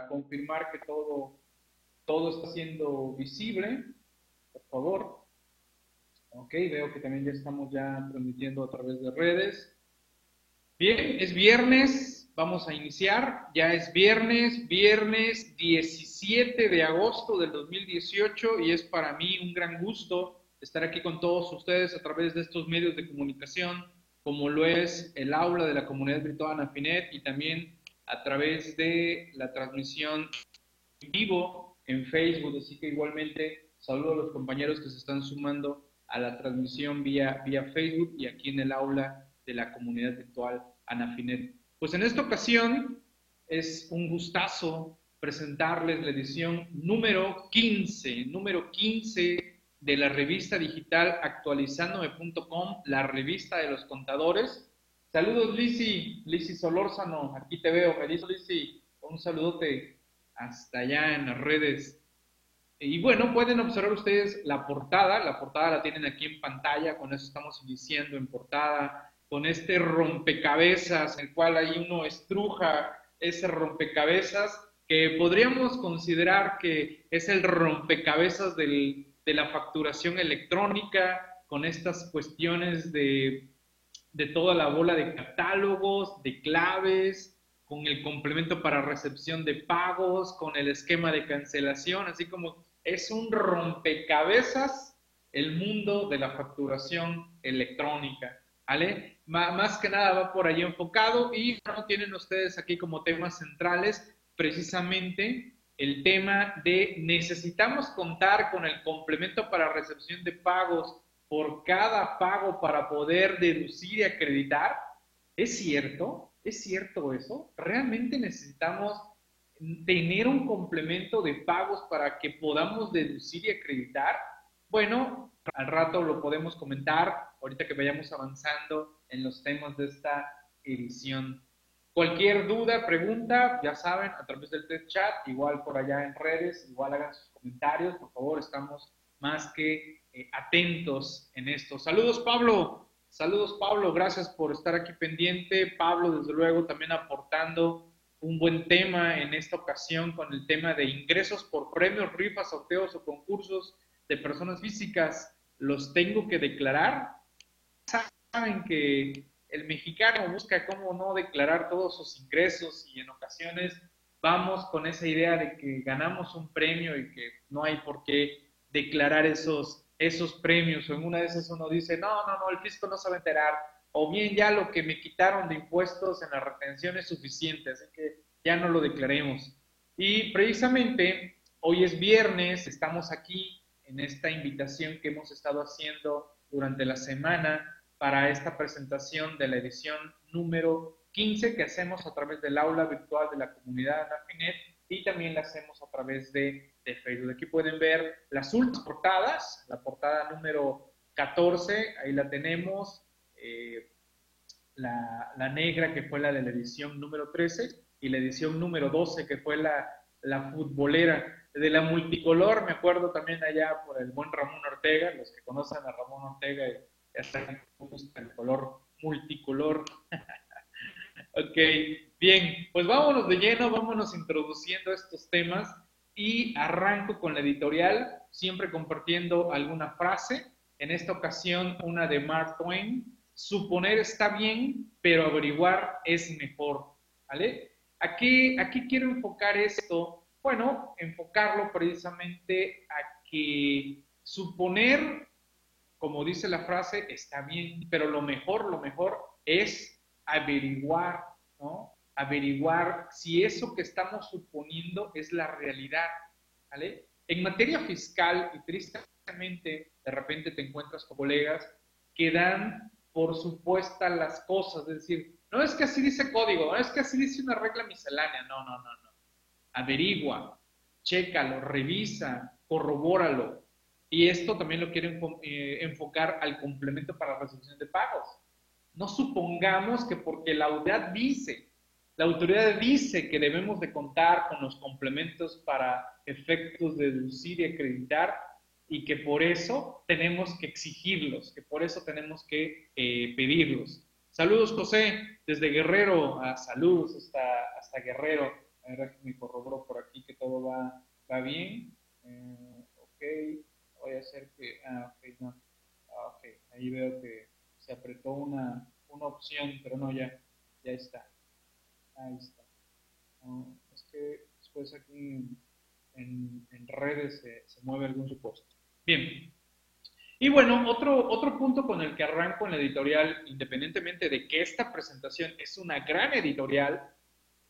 confirmar que todo, todo está siendo visible, por favor. Ok, veo que también ya estamos ya transmitiendo a través de redes. Bien, es viernes, vamos a iniciar. Ya es viernes, viernes 17 de agosto del 2018 y es para mí un gran gusto estar aquí con todos ustedes a través de estos medios de comunicación, como lo es el aula de la comunidad virtual Anafinet y también a través de la transmisión vivo en Facebook. Así que igualmente saludo a los compañeros que se están sumando a la transmisión vía, vía Facebook y aquí en el aula de la comunidad virtual Anafinet. Pues en esta ocasión es un gustazo presentarles la edición número 15, número 15 de la revista digital actualizandome.com, la revista de los contadores. Saludos, Lisi, Lisi Solórzano, aquí te veo. Feliz, Lisi, un saludote hasta allá en las redes. Y bueno, pueden observar ustedes la portada, la portada la tienen aquí en pantalla, con eso estamos iniciando en portada, con este rompecabezas, el cual ahí uno estruja ese rompecabezas, que podríamos considerar que es el rompecabezas del, de la facturación electrónica, con estas cuestiones de, de toda la bola de catálogos, de claves, con el complemento para recepción de pagos, con el esquema de cancelación, así como es un rompecabezas el mundo de la facturación electrónica, ¿vale? más que nada va por ahí enfocado y no tienen ustedes aquí como temas centrales precisamente el tema de necesitamos contar con el complemento para recepción de pagos por cada pago para poder deducir y acreditar. ¿Es cierto? ¿Es cierto eso? ¿Realmente necesitamos tener un complemento de pagos para que podamos deducir y acreditar? Bueno, al rato lo podemos comentar, ahorita que vayamos avanzando en los temas de esta edición. Cualquier duda, pregunta, ya saben, a través del chat, igual por allá en redes, igual hagan sus comentarios, por favor, estamos más que eh, atentos en esto. Saludos, Pablo. Saludos, Pablo. Gracias por estar aquí pendiente. Pablo, desde luego, también aportando un buen tema en esta ocasión con el tema de ingresos por premios, rifas, sorteos o concursos de personas físicas. ¿Los tengo que declarar? Saben que el mexicano busca cómo no declarar todos sus ingresos y en ocasiones vamos con esa idea de que ganamos un premio y que no hay por qué declarar esos, esos premios. O en una de esas uno dice, no, no, no, el fisco no se va a enterar. O bien ya lo que me quitaron de impuestos en la retención es suficiente, así que ya no lo declaremos. Y precisamente hoy es viernes, estamos aquí en esta invitación que hemos estado haciendo durante la semana para esta presentación de la edición número 15 que hacemos a través del aula virtual de la comunidad Anafinet y también la hacemos a través de, Facebook. Aquí pueden ver las últimas portadas, la portada número 14, ahí la tenemos, eh, la, negra que fue la de la edición número 13 y la edición número 12 que fue la, futbolera. De la multicolor, me acuerdo también allá por el buen Ramón Ortega, los que conocen a Ramón Ortega el color multicolor. ok, bien, pues vámonos de lleno, vámonos introduciendo estos temas y arranco con la editorial, siempre compartiendo alguna frase. En esta ocasión, una de Mark Twain. Suponer está bien, pero averiguar es mejor. ¿Vale? Aquí, aquí quiero enfocar esto. Bueno, enfocarlo precisamente a que suponer como dice la frase, está bien, pero lo mejor, lo mejor es averiguar, ¿no? Averiguar si eso que estamos suponiendo es la realidad, ¿vale? En materia fiscal, y tristemente, de repente te encuentras con colegas que dan por supuesta las cosas, es decir, no es que así dice código, no es que así dice una regla miscelánea, no, no, no, no. Averigua, chécalo, revisa, corrobóralo, y esto también lo quiero eh, enfocar al complemento para la resolución de pagos. No supongamos que porque la autoridad dice, la autoridad dice que debemos de contar con los complementos para efectos de deducir y acreditar y que por eso tenemos que exigirlos, que por eso tenemos que eh, pedirlos. Saludos José, desde Guerrero, a saludos hasta, hasta Guerrero, a ver me corroboró bien. Eh, ok, voy a hacer que, ah, ok, no. Ah, ok, ahí veo que se apretó una, una opción, pero no, ya, ya está. Ahí está. es que después aquí en, redes se, se, mueve algún supuesto. Bien. Y bueno, otro, otro punto con el que arranco en la editorial, independientemente de que esta presentación es una gran editorial,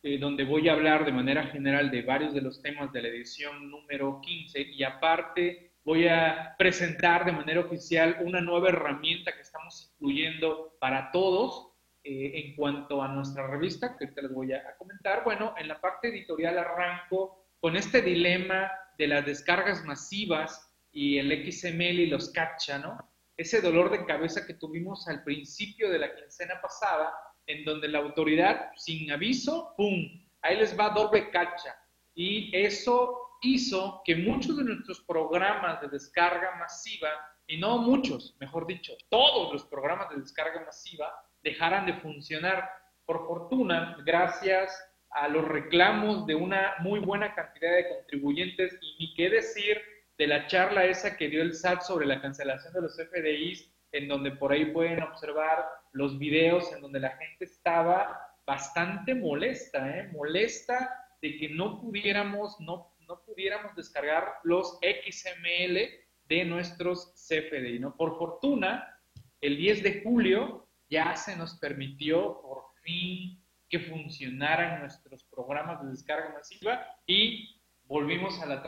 eh, donde voy a hablar de manera general de varios de los temas de la edición número 15 y aparte voy a presentar de manera oficial una nueva herramienta que estamos incluyendo para todos eh, en cuanto a nuestra revista, que ahorita les voy a, comentar. Bueno, en la parte editorial arranco con este dilema de las descargas masivas y el XML y los CAPTCHA, ¿no? Ese dolor de cabeza que tuvimos al principio de la quincena pasada, en donde la autoridad, sin aviso, ¡pum! Ahí les va doble cacha. Y eso hizo que muchos de nuestros programas de descarga masiva, y no muchos, mejor dicho, todos los programas de descarga masiva, dejaran de funcionar. Por fortuna, gracias a los reclamos de una muy buena cantidad de contribuyentes, y ni qué decir de la charla esa que dio el SAT sobre la cancelación de los FDIs, en donde por ahí pueden observar los videos en donde la gente estaba bastante molesta, ¿eh? molesta de que no pudiéramos, no, no pudiéramos descargar los XML de nuestros CFDI. ¿no? Por fortuna, el 10 de julio ya se nos permitió por fin que funcionaran nuestros programas de descarga masiva y volvimos a la,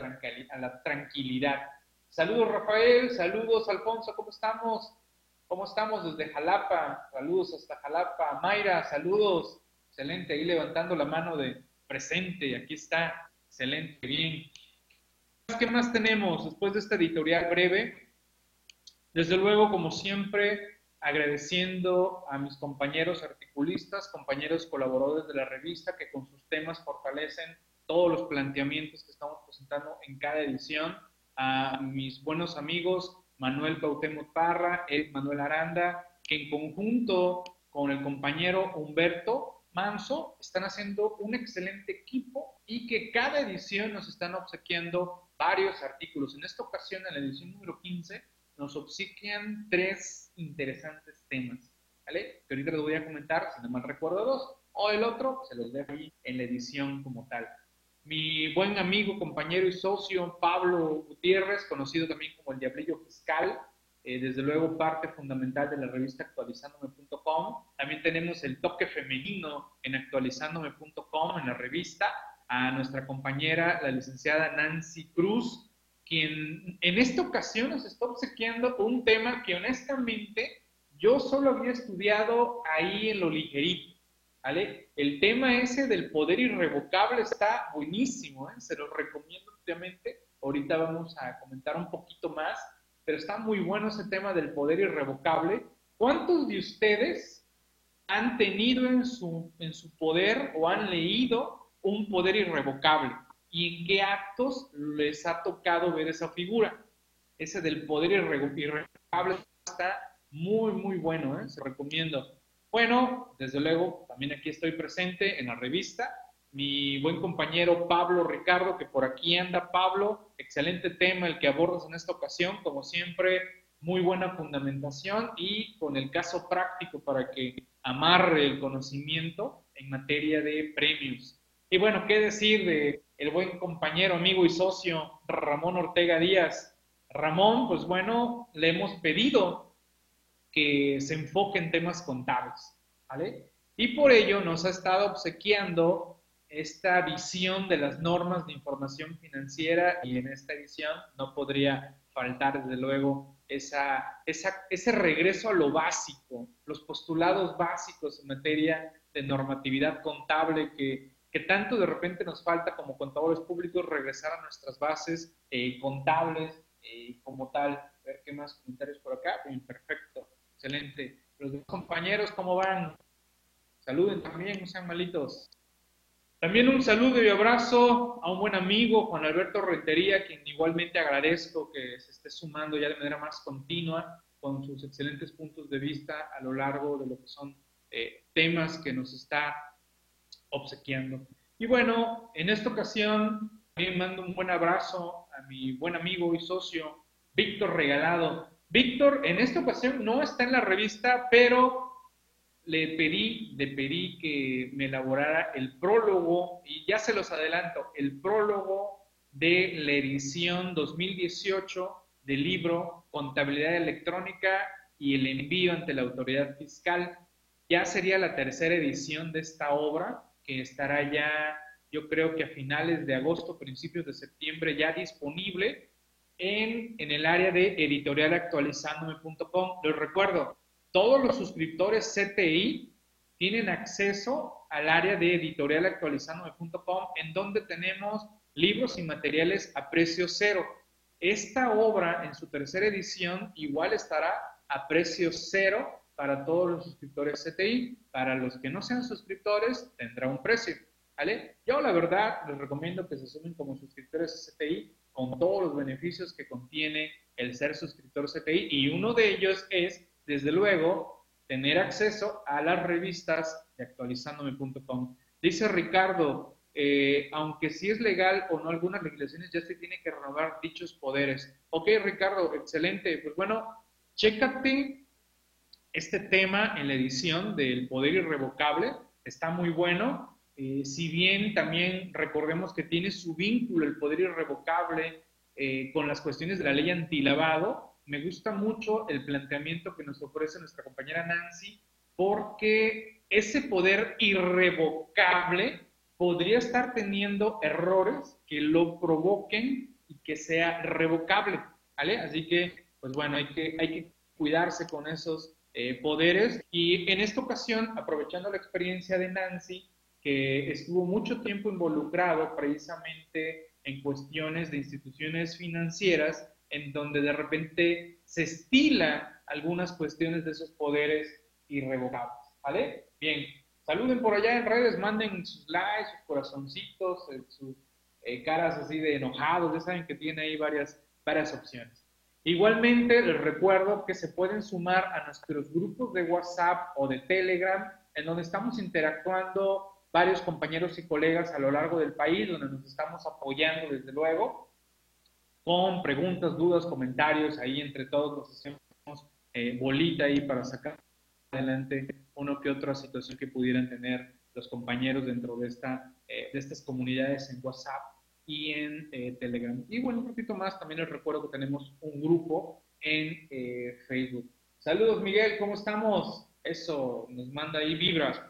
a la tranquilidad. Saludos Rafael, saludos Alfonso, ¿cómo estamos? ¿Cómo estamos desde Jalapa? Saludos hasta Jalapa. Mayra, saludos. Excelente, ahí levantando la mano de presente. Aquí está. Excelente, bien. ¿Qué más tenemos después de esta editorial breve? Desde luego, como siempre, agradeciendo a mis compañeros articulistas, compañeros colaboradores de la revista que con sus temas fortalecen todos los planteamientos que estamos presentando en cada edición, a mis buenos amigos Manuel Cuauhtémoc Parra, Eric Manuel Aranda, que en conjunto con el compañero Humberto Manso están haciendo un excelente equipo y que cada edición nos están obsequiando varios artículos. En esta ocasión, en la edición número 15, nos obsequian tres interesantes temas, ¿vale? Que ahorita les voy a comentar, si no mal recuerdo dos, o el otro se los dejo ahí en la edición como tal mi buen amigo, compañero y socio Pablo Gutiérrez, conocido también como el Diablillo Fiscal, eh, desde luego parte fundamental de la revista actualizándome.com. También tenemos el toque femenino en actualizándome.com en la revista, a nuestra compañera, la licenciada Nancy Cruz, quien en esta ocasión nos está obsequiando un tema que honestamente yo solo había estudiado ahí en lo ligerito ¿vale? El tema ese del poder irrevocable está buenísimo, ¿eh? se lo recomiendo ampliamente. Ahorita vamos a comentar un poquito más, pero está muy bueno ese tema del poder irrevocable. ¿Cuántos de ustedes han tenido en su, en su poder o han leído un poder irrevocable? ¿Y en qué actos les ha tocado ver esa figura? Ese del poder irrevocable está muy, muy bueno, ¿eh? se recomiendo. Bueno, desde luego, también aquí estoy presente en la revista. Mi buen compañero Pablo Ricardo, que por aquí anda. Pablo, excelente tema el que abordas en esta ocasión. Como siempre, muy buena fundamentación y con el caso práctico para que amarre el conocimiento en materia de premios. Y bueno, ¿qué decir de el buen compañero, amigo y socio Ramón Ortega Díaz? Ramón, pues bueno, le hemos pedido que se enfoque en temas contables, ¿vale? Y por ello nos ha estado obsequiando esta visión de las normas de información financiera y en esta edición no podría faltar, desde luego, esa, ese regreso a lo básico, los postulados básicos en materia de normatividad contable que, que tanto de repente nos falta como contadores públicos regresar a nuestras bases eh, contables eh, como tal. A ver qué más comentarios por acá. Bien, perfecto. Excelente. Los compañeros, ¿cómo van? Saluden también, no sean malitos. También un saludo y abrazo a un buen amigo, Juan Alberto Rentería, quien igualmente agradezco que se esté sumando ya de manera más continua con sus excelentes puntos de vista a lo largo de lo que son eh, temas que nos está obsequiando. Y bueno, en esta ocasión también mando un buen abrazo a mi buen amigo y socio, Víctor Regalado. Víctor, en esta ocasión no está en la revista, pero le pedí, le pedí que me elaborara el prólogo, y ya se los adelanto, el prólogo de la edición 2018 del libro Contabilidad Electrónica y el envío ante la autoridad fiscal. Ya sería la tercera edición de esta obra, que estará ya, yo creo que a finales de agosto, principios de septiembre, ya disponible en, en el área de editorialactualizandome.com. Les recuerdo, todos los suscriptores CTI tienen acceso al área de editorialactualizandome.com, en donde tenemos libros y materiales a precio cero. Esta obra en su tercera edición igual estará a precio cero para todos los suscriptores CTI. Para los que no sean suscriptores, tendrá un precio. ¿vale? Yo la verdad les recomiendo que se sumen como suscriptores CTI con todos los beneficios que contiene el ser suscriptor CTI y uno de ellos es, desde luego, tener acceso a las revistas de actualizandome.com. Dice Ricardo, eh, aunque si es legal o no algunas legislaciones, ya se tiene que renovar dichos poderes. Ok, Ricardo, excelente. Pues bueno, chécate este tema en la edición del poder irrevocable, está muy bueno. Eh, si bien también recordemos que tiene su vínculo el poder irrevocable eh, con las cuestiones de la ley antilavado, me gusta mucho el planteamiento que nos ofrece nuestra compañera Nancy, porque ese poder irrevocable podría estar teniendo errores que lo provoquen y que sea revocable, ¿vale? Así que, pues bueno, hay que, hay que cuidarse con esos eh, poderes. Y en esta ocasión, aprovechando la experiencia de Nancy, que estuvo mucho tiempo involucrado precisamente en cuestiones de instituciones financieras, en donde de repente se estila algunas cuestiones de esos poderes irrevocables, ¿vale? Bien, Saluden por allá en redes, manden sus likes, sus corazoncitos, eh, sus eh, caras así de enojados, ya saben que tiene ahí varias, varias opciones. Igualmente, les recuerdo que se pueden sumar a nuestros grupos de WhatsApp o de Telegram, en donde estamos interactuando varios compañeros y colegas a lo largo del país, donde nos estamos apoyando desde luego, con preguntas, dudas, comentarios, ahí entre todos nos hacemos eh, bolita ahí para sacar adelante uno que otra situación que pudieran tener los compañeros dentro de, esta, eh, de estas comunidades en WhatsApp y en eh, Telegram. Y bueno, un poquito más, también les recuerdo que tenemos un grupo en eh, Facebook. Saludos, Miguel, ¿cómo estamos? Eso, nos manda ahí vibras,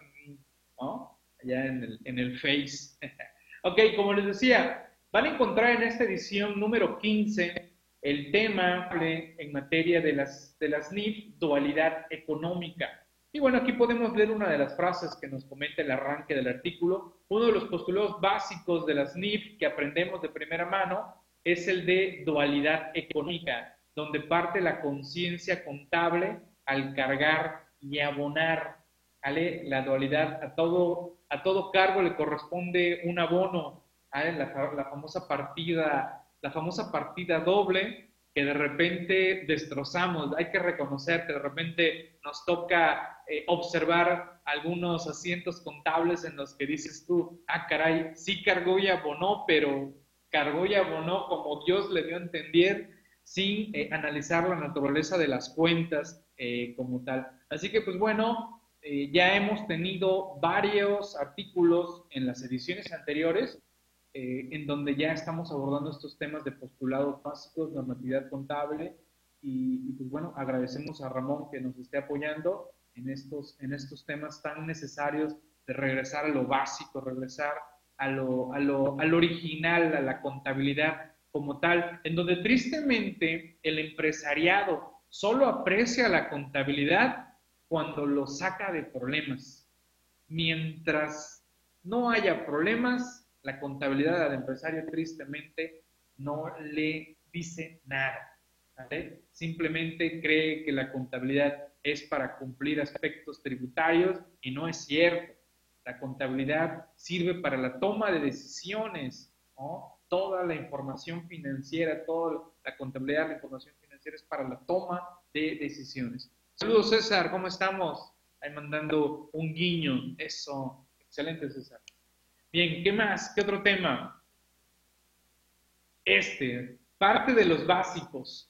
¿no? Allá en el, en el Face. ok, como les decía, van a encontrar en esta edición número 15 el tema en materia de las, de las NIF, dualidad económica. Y bueno, aquí podemos leer una de las frases que nos comenta el arranque del artículo. Uno de los postulados básicos de las NIF que aprendemos de primera mano es el de dualidad económica, donde parte la conciencia contable al cargar y abonar. ¿vale? La dualidad, a todo, a todo cargo le corresponde un abono, ¿vale? la, famosa partida, la famosa partida doble que de repente destrozamos. Hay que reconocer que de repente nos toca eh, observar algunos asientos contables en los que dices tú, ah, caray, sí cargó y abonó, pero cargó y abonó como Dios le dio a entender, sin eh, analizar la naturaleza de las cuentas eh, como tal. Así que, pues bueno, ya hemos tenido varios artículos en las ediciones anteriores eh, en donde ya estamos abordando estos temas de postulados básicos, normatividad contable, y, pues bueno, agradecemos a Ramón que nos esté apoyando en estos, en estos temas tan necesarios de regresar a lo básico, regresar a lo, a lo, al original, a la contabilidad como tal, en donde tristemente el empresariado solo aprecia la contabilidad cuando lo saca de problemas. Mientras no haya problemas, la contabilidad al empresario tristemente no le dice nada. Simplemente cree que la contabilidad es para cumplir aspectos tributarios y no es cierto. La contabilidad sirve para la toma de decisiones, Toda la información financiera, toda la contabilidad, la información financiera es para la toma de decisiones. Saludos César, ¿cómo estamos? Ahí mandando un guiño. Eso, excelente César. Bien, ¿qué más? ¿Qué otro tema? este, parte de los básicos,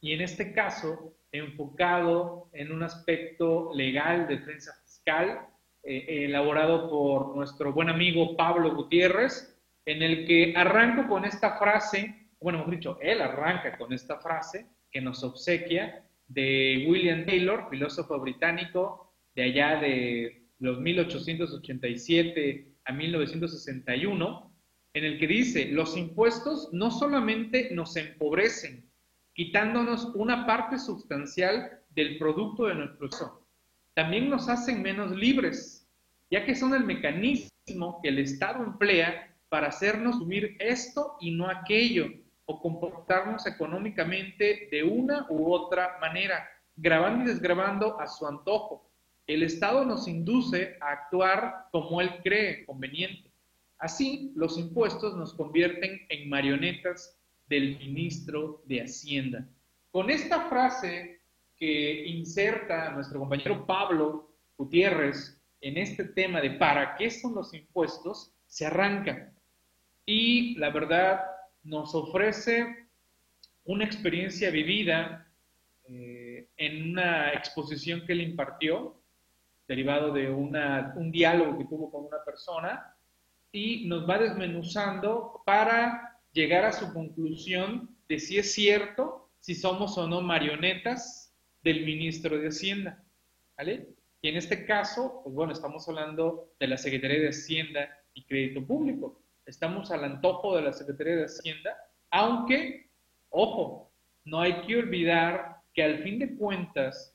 y en este caso enfocado en un aspecto legal, defensa fiscal, eh, elaborado por nuestro buen amigo Pablo Gutiérrez, en el que arranco con esta frase, bueno, hemos dicho, él arranca con esta frase que nos obsequia de William Taylor, filósofo británico de allá de los 1887 a 1961, en el que dice, los impuestos no solamente nos empobrecen, quitándonos una parte sustancial del producto de nuestro uso, también nos hacen menos libres, ya que son el mecanismo que el Estado emplea para hacernos subir esto y no aquello, o comportarnos económicamente de una u otra manera, grabando y desgrabando a su antojo. El Estado nos induce a actuar como él cree conveniente. Así, los impuestos nos convierten en marionetas del ministro de Hacienda. Con esta frase que inserta nuestro compañero Pablo Gutiérrez en este tema de para qué son los impuestos, se arranca. Y la verdad, nos ofrece una experiencia vivida eh, en una exposición que él impartió, derivado de un diálogo que tuvo con una persona, y nos va desmenuzando para llegar a su conclusión de si es cierto, si somos o no marionetas del ministro de Hacienda. ¿Vale? Y en este caso, pues bueno, estamos hablando de la Secretaría de Hacienda y Crédito Público estamos al antojo de la Secretaría de Hacienda, aunque, ojo, no hay que olvidar que al fin de cuentas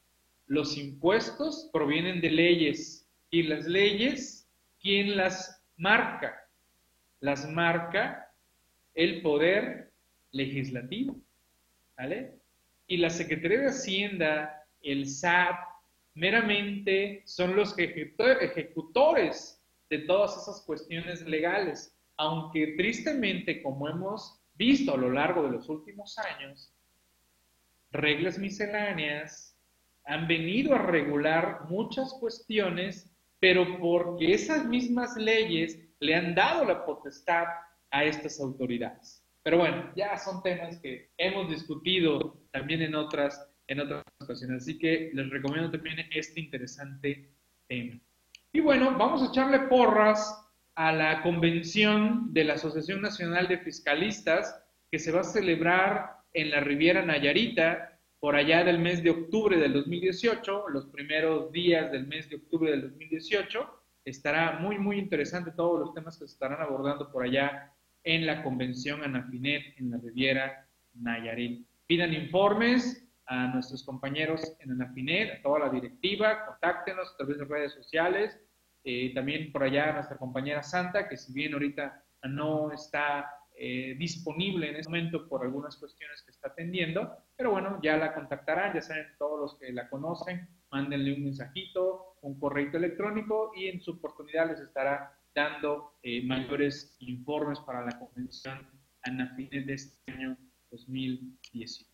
los impuestos provienen de leyes y las leyes, ¿quién las marca? Las marca el poder legislativo, ¿vale? Y la Secretaría de Hacienda, el SAT, meramente son los ejecutores de todas esas cuestiones legales aunque tristemente, como hemos visto a lo largo de los últimos años, reglas misceláneas han venido a regular muchas cuestiones, pero porque esas mismas leyes le han dado la potestad a estas autoridades. Pero bueno, ya son temas que hemos discutido también en otras, en otras ocasiones, así que les recomiendo también este interesante tema. Y bueno, vamos a echarle porras a la convención de la Asociación Nacional de Fiscalistas que se va a celebrar en la Riviera Nayarita por allá del mes de octubre del 2018, los primeros días del mes de octubre del 2018. Estará muy, muy interesante todos los temas que se estarán abordando por allá en la convención Anafinet en la Riviera Nayarit. Pidan informes a nuestros compañeros en Anafinet, a toda la directiva, contáctenos a través de redes sociales, eh, también por allá nuestra compañera Santa, que si bien ahorita no está eh, disponible en este momento por algunas cuestiones que está atendiendo, pero bueno, ya la contactarán, ya saben todos los que la conocen, mándenle un mensajito, un correo electrónico y en su oportunidad les estará dando eh, mayores informes para la convención a fines de este año 2018.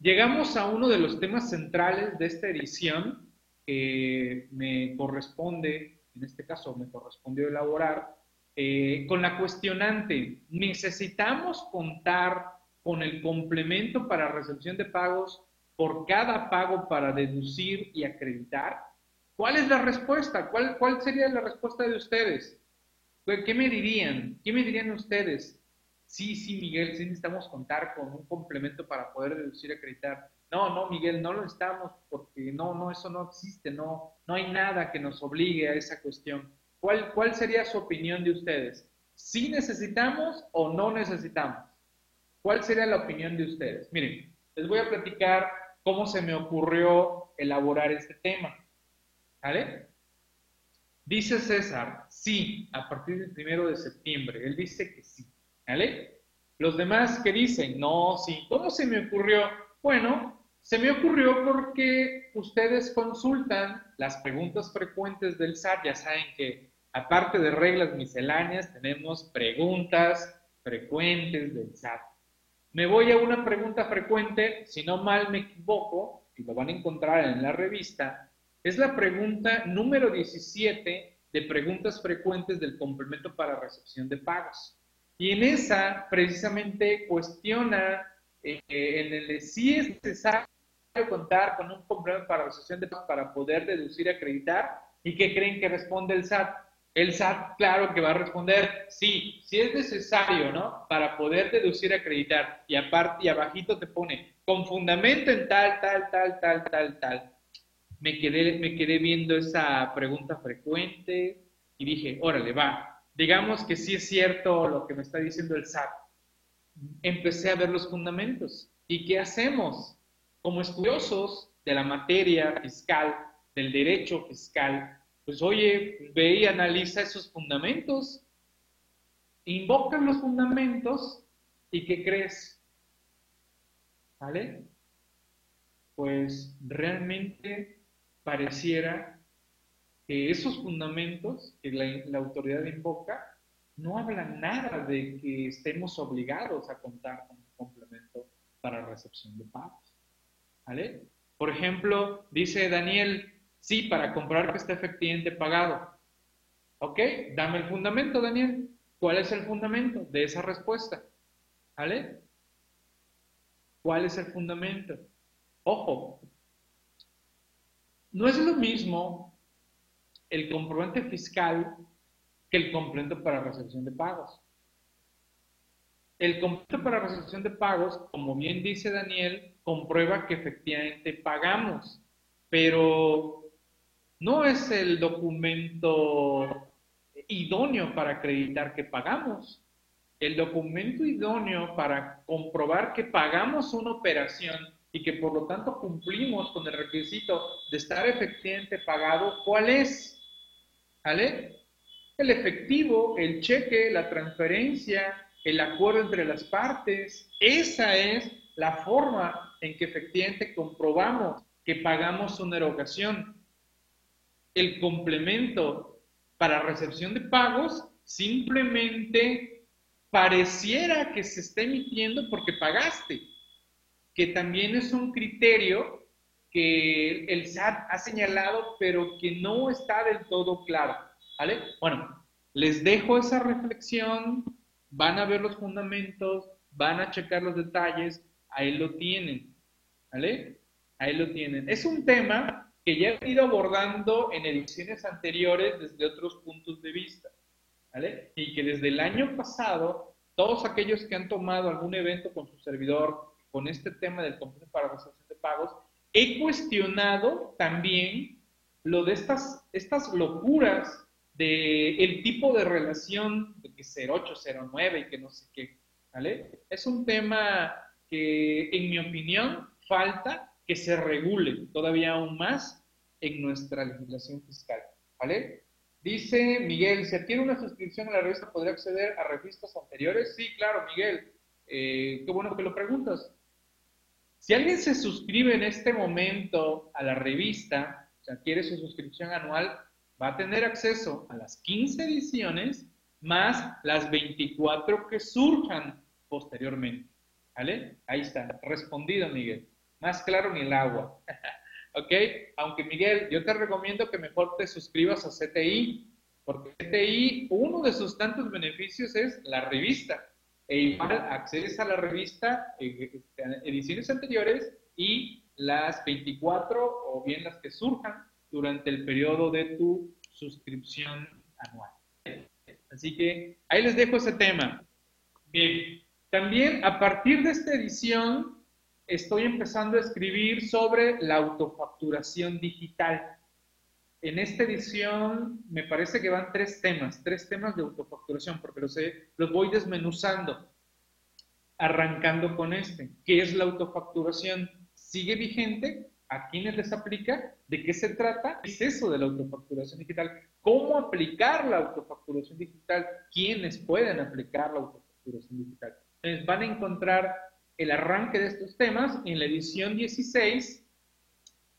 Llegamos a uno de los temas centrales de esta edición, me corresponde, en este caso me correspondió elaborar, eh, con la cuestionante, ¿necesitamos contar con el complemento para recepción de pagos por cada pago para deducir y acreditar? ¿Cuál es la respuesta? ¿Cuál, sería la respuesta de ustedes? ¿Qué me dirían? ¿Qué me dirían ustedes? Sí, sí, Miguel, sí necesitamos contar con un complemento para poder deducir y acreditar. No, no, Miguel, no lo estamos porque no, no, eso no existe, no, no hay nada que nos obligue a esa cuestión. ¿Cuál, ¿Cuál sería su opinión de ustedes? ¿Sí necesitamos o no necesitamos? ¿Cuál sería la opinión de ustedes? Miren, les voy a platicar cómo se me ocurrió elaborar este tema. ¿Vale? Dice César, sí, a partir del primero de septiembre. Él dice que sí. ¿Vale? Los demás que dicen, no, sí. ¿Cómo se me ocurrió? Bueno, se me ocurrió porque ustedes consultan las preguntas frecuentes del SAT, ya saben que aparte de reglas misceláneas tenemos preguntas frecuentes del SAT. Me voy a una pregunta frecuente, si no mal me equivoco, y lo van a encontrar en la revista, es la pregunta número 17 de preguntas frecuentes del complemento para recepción de pagos. Y en esa, precisamente, cuestiona eh, en el si es necesario contar con un complemento para resolución de para poder deducir y acreditar. ¿Y qué creen que responde el SAT? El SAT, claro que va a responder, sí, si es necesario, ¿no? Para poder deducir acreditar. Y aparte, y abajito te pone, con fundamento en tal, tal, tal, tal, tal, tal. Me quedé, me quedé viendo esa pregunta frecuente y dije, órale, va. Digamos que sí es cierto lo que me está diciendo el SAT. Empecé a ver los fundamentos. ¿Y qué hacemos? Como estudiosos de la materia fiscal, del derecho fiscal, pues oye, ve y analiza esos fundamentos, invoca los fundamentos y ¿qué crees? ¿Vale? Pues realmente pareciera que esos fundamentos que la, autoridad invoca no hablan nada de que estemos obligados a contar con un complemento para recepción de pagos. ¿Vale? Por ejemplo, dice Daniel, Sí, para comprobar que está efectivamente pagado. ¿Ok? Dame el fundamento, Daniel. ¿Cuál es el fundamento de esa respuesta? ¿Vale? ¿Cuál es el fundamento? Ojo, no es lo mismo el comprobante fiscal que el complemento para recepción de pagos. El complemento para recepción de pagos, como bien dice Daniel, comprueba que efectivamente pagamos, pero no es el documento idóneo para acreditar que pagamos. El documento idóneo para comprobar que pagamos una operación y que por lo tanto cumplimos con el requisito de estar efectivamente pagado, ¿cuál es? ¿Vale? El efectivo, el cheque, la transferencia, el acuerdo entre las partes. Esa es la forma en que efectivamente comprobamos que pagamos una erogación el complemento para recepción de pagos simplemente pareciera que se está emitiendo porque pagaste, que también es un criterio que el SAT ha señalado, pero que no está del todo claro. ¿Vale? Bueno, les dejo esa reflexión, van a ver los fundamentos, van a checar los detalles, ahí lo tienen. ¿Vale? Ahí lo tienen. Es un tema que ya he ido abordando en ediciones anteriores desde otros puntos de vista, ¿vale? Y que desde el año pasado, todos aquellos que han tomado algún evento con su servidor con este tema del completo para resolución de pagos, he cuestionado también lo de estas, estas locuras de el tipo de relación de que 08, 09 y que no sé qué, ¿vale? Es un tema que, en mi opinión, falta que se regule todavía aún más en nuestra legislación fiscal. ¿Vale? Dice Miguel, si adquiere una suscripción a la revista, ¿podría acceder a revistas anteriores? Sí, claro, Miguel. Eh, qué bueno que lo preguntas. Si alguien se suscribe en este momento a la revista, o sea, adquiere su suscripción anual, va a tener acceso a las 15 ediciones más las 24 que surjan posteriormente. ¿Vale? Ahí está, respondido, Miguel más claro ni el agua. ¿Ok? Aunque Miguel, yo te recomiendo que mejor te suscribas a CTI, porque CTI, uno de sus tantos beneficios es la revista. E igual accedes a la revista, eh, este, ediciones anteriores y las 24 o bien las que surjan durante el periodo de tu suscripción anual. Así que ahí les dejo ese tema. Bien, también a partir de esta edición estoy empezando a escribir sobre la autofacturación digital. En esta edición me parece que van tres temas, tres temas de autofacturación, porque los, los voy desmenuzando, arrancando con este. ¿Qué es la autofacturación? ¿Sigue vigente? ¿A quiénes les aplica? ¿De qué se trata? ¿Qué es eso de la autofacturación digital? ¿Cómo aplicar la autofacturación digital? ¿Quiénes pueden aplicar la autofacturación digital? Entonces van a encontrar el arranque de estos temas. En la edición 16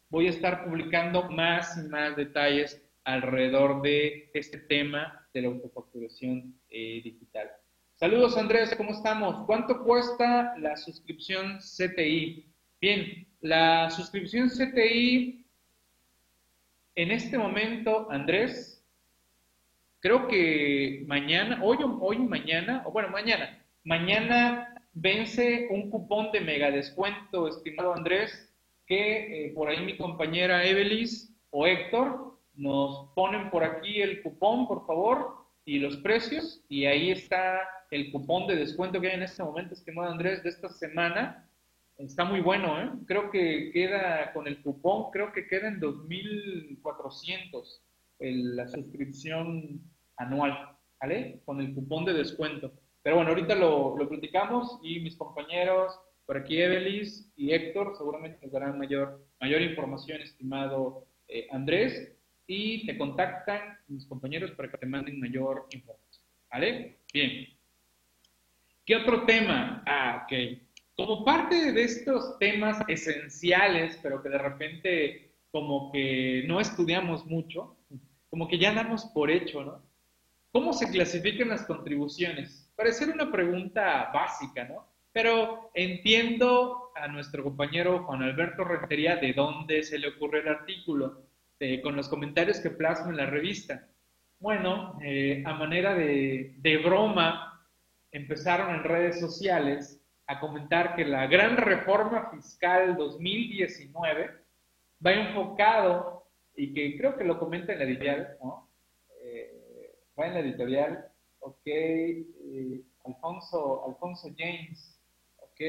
voy a estar publicando más y más detalles alrededor de este tema de la autofacturación eh, digital. Saludos Andrés, ¿cómo estamos? ¿Cuánto cuesta la suscripción CTI? Bien, la suscripción CTI en este momento, Andrés, creo que mañana, hoy, hoy mañana, o bueno, mañana, mañana vence un cupón de mega descuento, estimado Andrés, que eh, por ahí mi compañera Evelis o Héctor nos ponen por aquí el cupón, por favor, y los precios, y ahí está el cupón de descuento que hay en este momento, estimado Andrés, de esta semana. Está muy bueno, ¿eh? Creo que queda con el cupón, creo que queda en 2.400 la suscripción anual, ¿vale? Con el cupón de descuento. Pero bueno, ahorita lo, lo platicamos y mis compañeros, por aquí Evelis y Héctor, seguramente nos darán mayor, mayor información, estimado eh, Andrés, y te contactan mis compañeros para que te manden mayor información. ¿Vale? Bien. ¿Qué otro tema? Ah, ok. Como parte de estos temas esenciales, pero que de repente como que no estudiamos mucho, como que ya damos por hecho, ¿no? ¿Cómo se clasifican las contribuciones? Parece una pregunta básica, ¿no? Pero entiendo a nuestro compañero Juan Alberto Rentería de dónde se le ocurre el artículo, con los comentarios que plasma en la revista. Bueno, eh, a manera de, de broma, empezaron en redes sociales a comentar que la gran reforma fiscal 2019 va enfocado, y que creo que lo comenta en la editorial, ¿no? Eh, va en la editorial, ok, eh, Alfonso, Alfonso James, ok,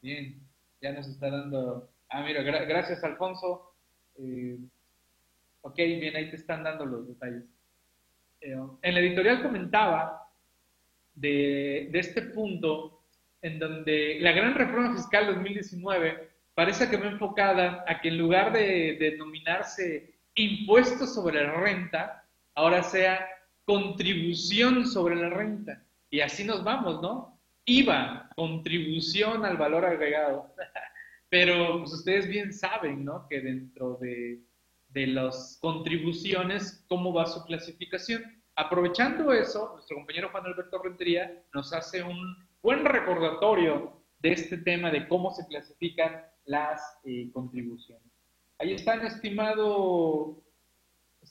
bien, ya nos está dando, ah, mira, gracias Alfonso, eh, ok, bien, ahí te están dando los detalles. en la editorial comentaba de, de este punto en donde la gran reforma fiscal 2019 parece que va enfocada a que en lugar de denominarse impuesto sobre la renta, ahora sea contribución sobre la renta. Y así nos vamos, ¿no? IVA, contribución al valor agregado. Pero pues, ustedes bien saben, ¿no? Que dentro de, de las contribuciones, ¿cómo va su clasificación? Aprovechando eso, nuestro compañero Juan Alberto Rentería nos hace un buen recordatorio de este tema de cómo se clasifican las eh, contribuciones. Ahí están, estimado,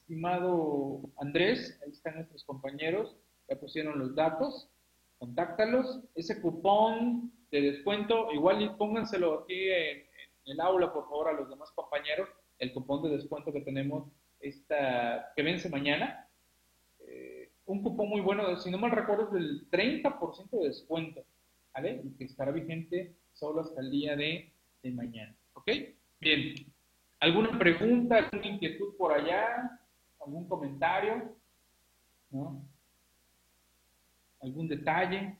estimado Andrés, ahí están nuestros compañeros, ya pusieron los datos, contáctalos. Ese cupón de descuento, igual y pónganselo aquí en, el aula, por favor, a los demás compañeros, el cupón de descuento que tenemos esta, que vence mañana. Eh, un cupón muy bueno, si no mal recuerdo, es del 30% de descuento. ¿vale? Y que estará vigente solo hasta el día de, mañana. ¿Ok? Bien. ¿Alguna pregunta, alguna inquietud por allá? ¿Algún comentario? ¿No? ¿Algún detalle?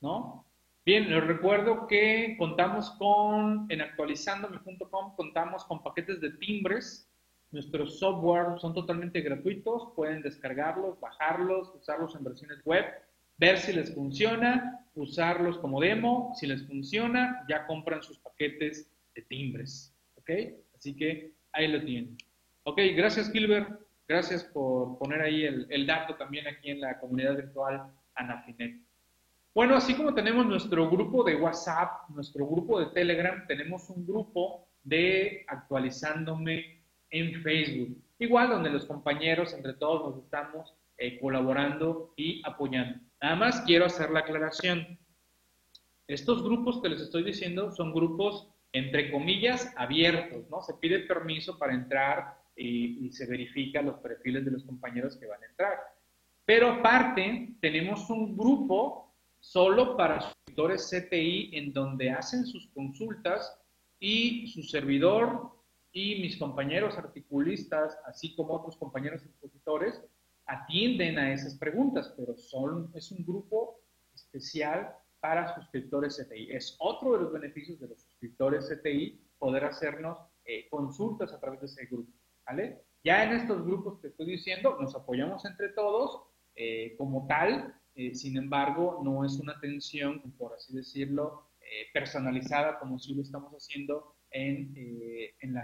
¿No? Bien, les recuerdo que contamos con, en actualizandome.com, contamos con paquetes de timbres. Nuestros software son totalmente gratuitos, pueden descargarlos, bajarlos, usarlos en versiones web ver si les funciona, usarlos como demo, si les funciona, ya compran sus paquetes de timbres, ¿ok? Así que ahí lo tienen. Ok, gracias Gilbert, gracias por poner ahí el, dato también aquí en la comunidad virtual Anafinet. Bueno, así como tenemos nuestro grupo de WhatsApp, nuestro grupo de Telegram, tenemos un grupo de actualizándome en Facebook. Igual donde los compañeros, entre todos, nos estamos eh, colaborando y apoyando. Nada más quiero hacer la aclaración. Estos grupos que les estoy diciendo son grupos, entre comillas, abiertos, ¿no? Se pide permiso para entrar y, se verifica los perfiles de los compañeros que van a entrar. Pero aparte, tenemos un grupo solo para suscriptores CTI en donde hacen sus consultas y su servidor y mis compañeros articulistas, así como otros compañeros expositores, atienden a esas preguntas, pero son, es un grupo especial para suscriptores CTI. Es otro de los beneficios de los suscriptores CTI poder hacernos eh, consultas a través de ese grupo. ¿Vale? Ya en estos grupos que estoy diciendo, nos apoyamos entre todos eh, como tal, eh, sin embargo, no es una atención, por así decirlo, personalizada como si lo estamos haciendo en, en,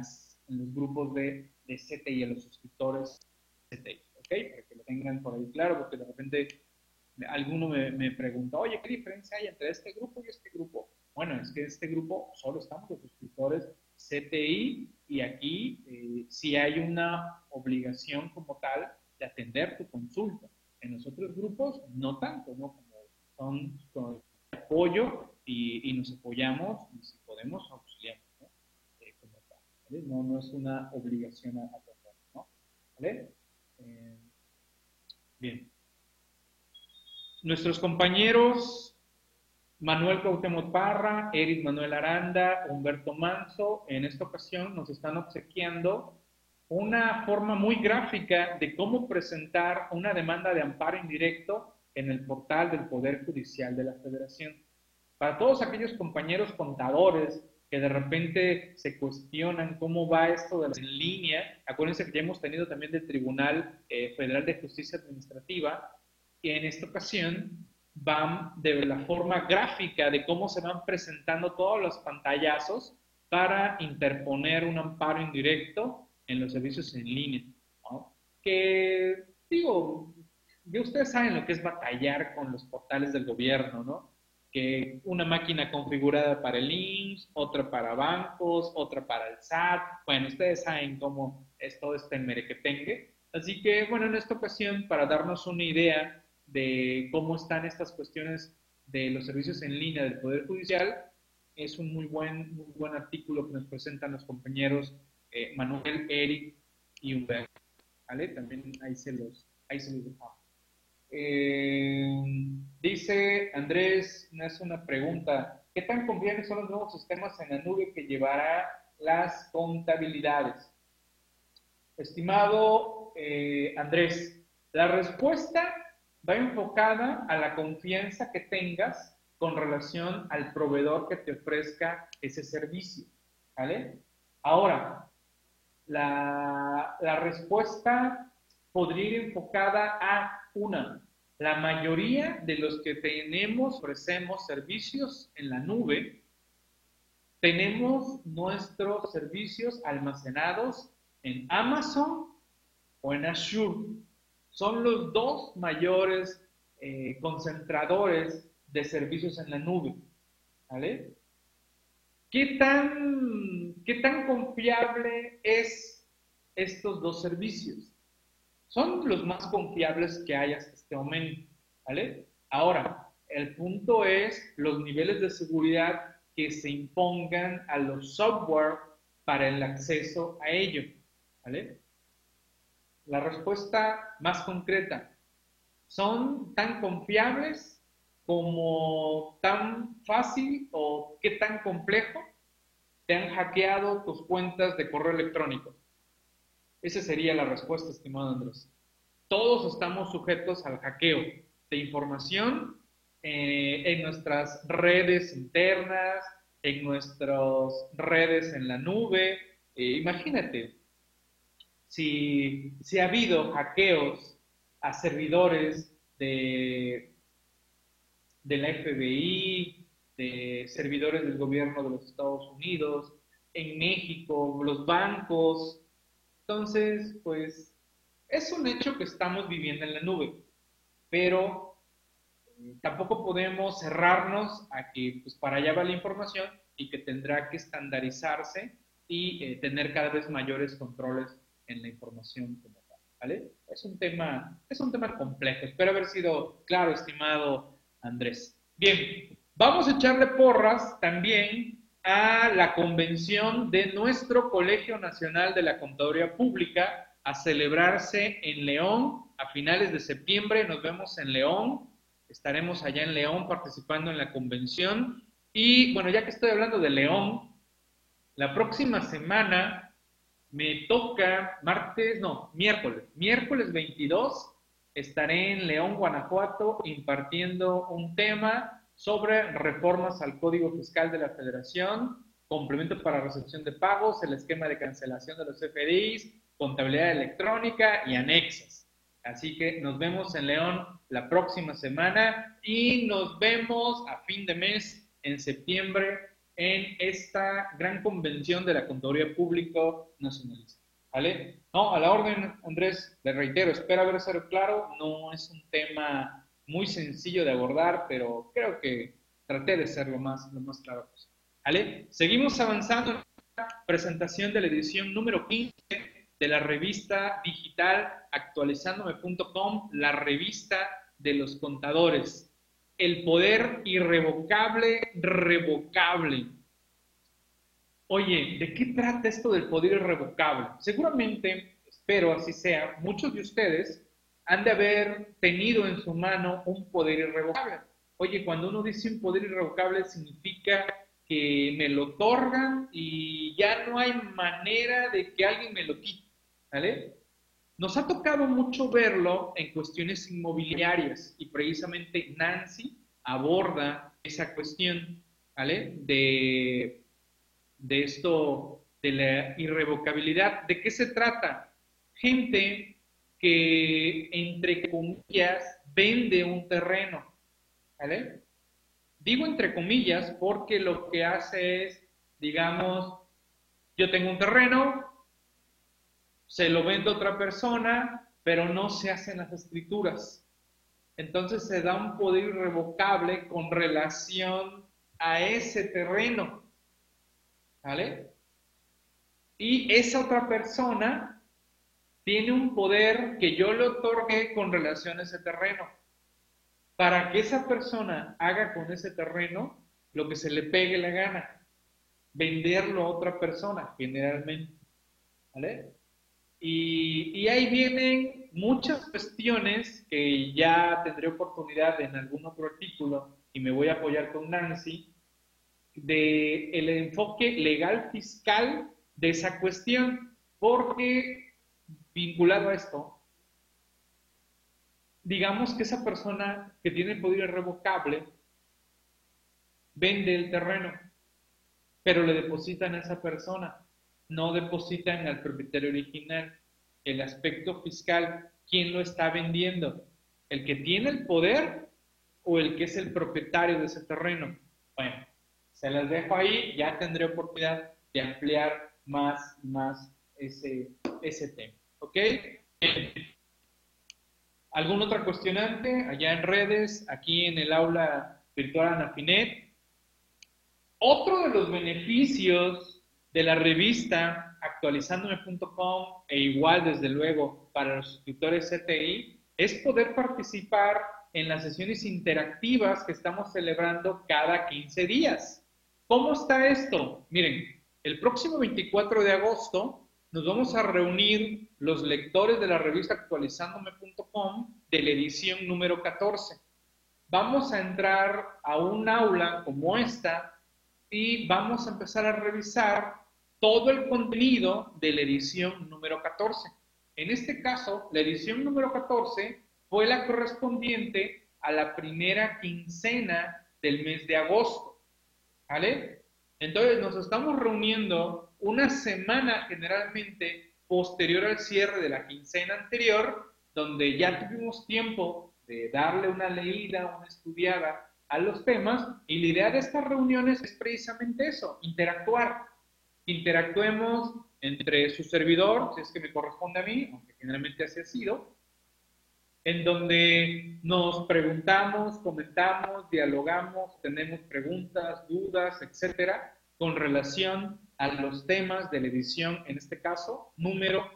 los grupos de, de CTI, en los suscriptores CTI. Para que lo tengan por ahí claro, porque de repente alguno me, me pregunta, oye, ¿qué diferencia hay entre este grupo y este grupo? Bueno, es que este grupo solo estamos los suscriptores CTI y aquí eh, si hay una obligación como tal de atender tu consulta. En los otros grupos, no tanto, ¿no? Como son con apoyo y, nos apoyamos y si podemos, auxiliamos, ¿no? Eh, ¿no? ¿no? es una obligación a, atender, ¿no? ¿Vale? Eh, bien. Nuestros compañeros Manuel Cuauhtémoc Parra, Eric Manuel Aranda, Humberto Manso, en esta ocasión nos están obsequiando una forma muy gráfica de cómo presentar una demanda de amparo indirecto en el portal del Poder Judicial de la Federación. Para todos aquellos compañeros contadores que de repente se cuestionan cómo va esto de la en línea, acuérdense que ya hemos tenido también del Tribunal eh, Federal de Justicia Administrativa, y en esta ocasión van de la forma gráfica de cómo se van presentando todos los pantallazos para interponer un amparo indirecto en los servicios en línea. Que, digo, ya ustedes saben lo que es batallar con los portales del gobierno, ¿no? Que una máquina configurada para el IMSS, otra para bancos, otra para el SAT. Bueno, ustedes saben cómo es todo este merequetengue. Así que, bueno, en esta ocasión, para darnos una idea de cómo están estas cuestiones de los servicios en línea del Poder Judicial. Es un muy buen, muy buen artículo que nos presentan los compañeros eh, Manuel, Eric y Humberto. ¿Vale? También ahí se los, ahí se los dejamos. Eh, dice Andrés, me hace una pregunta. ¿Qué tan conviene son los nuevos sistemas en la nube que llevará las contabilidades? Estimado eh, Andrés, la respuesta va enfocada a la confianza que tengas con relación al proveedor que te ofrezca ese servicio. ¿Vale? Ahora, la, respuesta podría ir enfocada a una. La mayoría de los que tenemos, ofrecemos servicios en la nube, tenemos nuestros servicios almacenados en Amazon o en Azure son los dos mayores eh, concentradores de servicios en la nube. ¿Qué tan, ¿Qué tan confiable es estos dos servicios? Son los más confiables que hay hasta este momento. ¿Vale? Ahora, el punto es los niveles de seguridad que se impongan a los software para el acceso a ello. ¿Vale? La respuesta más concreta, ¿son tan confiables como tan fácil o qué tan complejo te han hackeado tus cuentas de correo electrónico? Esa sería la respuesta, estimado Andrés. Todos estamos sujetos al hackeo de información eh, en nuestras redes internas, en nuestras redes en la nube. Eh, imagínate, si, ha habido hackeos a servidores de, de la FBI, de servidores del gobierno de los Estados Unidos, en México, los bancos. Entonces, pues es un hecho que estamos viviendo en la nube, pero eh, tampoco podemos cerrarnos a que pues para allá va la información y que tendrá que estandarizarse y eh, tener cada vez mayores controles en la información como tal, ¿vale? Es un tema, es un tema complejo. Espero haber sido claro, estimado Andrés. Bien, vamos a echarle porras también a la convención de nuestro Colegio Nacional de la Contaduría Pública a celebrarse en León a finales de septiembre. Nos vemos en León. Estaremos allá en León participando en la convención. Y bueno, ya que estoy hablando de León, la próxima semana me toca martes, no, miércoles, miércoles 22 estaré en León, Guanajuato, impartiendo un tema sobre reformas al Código Fiscal de la Federación, complemento para recepción de pagos, el esquema de cancelación de los FDIs, contabilidad electrónica y anexos. Así que nos vemos en León la próxima semana y nos vemos a fin de mes en septiembre en esta gran convención de la Contaduría Público Nacionalista. ¿Vale? No, a la orden, Andrés, le reitero, espero haber sido claro, no es un tema muy sencillo de abordar, pero creo que traté de ser lo más, lo más claro posible. ¿Vale? Seguimos avanzando en la presentación de la edición número 15 de la revista digital actualizándome.com, la revista de los contadores. El poder irrevocable, revocable. Oye, ¿de qué trata esto del poder irrevocable? Seguramente, espero así sea, muchos de ustedes han de haber tenido en su mano un poder irrevocable. Oye, cuando uno dice un poder irrevocable significa que me lo otorgan y ya no hay manera de que alguien me lo quite, ¿vale? Nos ha tocado mucho verlo en cuestiones inmobiliarias y precisamente Nancy aborda esa cuestión, ¿vale? De, de esto, de la irrevocabilidad. ¿De qué se trata? Gente que, entre comillas, vende un terreno, ¿vale? Digo entre comillas porque lo que hace es, digamos, yo tengo un terreno, se lo vendo a otra persona, pero no se hacen las escrituras. Entonces se da un poder irrevocable con relación a ese terreno. ¿Vale? Y esa otra persona tiene un poder que yo le otorgué con relación a ese terreno. Para que esa persona haga con ese terreno lo que se le pegue la gana, venderlo a otra persona, generalmente. ¿Vale? Y, y, ahí vienen muchas cuestiones que ya tendré oportunidad en algún otro artículo y me voy a apoyar con Nancy, de el enfoque legal fiscal de esa cuestión, porque vinculado a esto, digamos que esa persona que tiene el poder irrevocable vende el terreno, pero le depositan a esa persona, no depositan al propietario original. El aspecto fiscal, ¿quién lo está vendiendo? ¿El que tiene el poder o el que es el propietario de ese terreno? Bueno, se las dejo ahí, ya tendré oportunidad de ampliar más, más ese, ese tema. ¿Ok? ¿Algún otro cuestionante allá en redes, aquí en el aula virtual Anafinet? Otro de los beneficios de la revista actualizandome.com e igual desde luego para los suscriptores CTI es poder participar en las sesiones interactivas que estamos celebrando cada 15 días. ¿Cómo está esto? Miren, el próximo 24 de agosto nos vamos a reunir los lectores de la revista actualizándome.com de la edición número 14. Vamos a entrar a un aula como esta y vamos a empezar a revisar todo el contenido de la edición número 14. En este caso, la edición número 14 fue la correspondiente a la primera quincena del mes de agosto. ¿Vale? Entonces nos estamos reuniendo una semana generalmente posterior al cierre de la quincena anterior, donde ya tuvimos tiempo de darle una leída, una estudiada a los temas, y la idea de estas reuniones es precisamente eso, interactuar. Interactuemos entre su servidor, si es que me corresponde a mí, aunque generalmente así ha sido, en donde nos preguntamos, comentamos, dialogamos, tenemos preguntas, dudas, etcétera, con relación a los temas de la edición, en este caso, número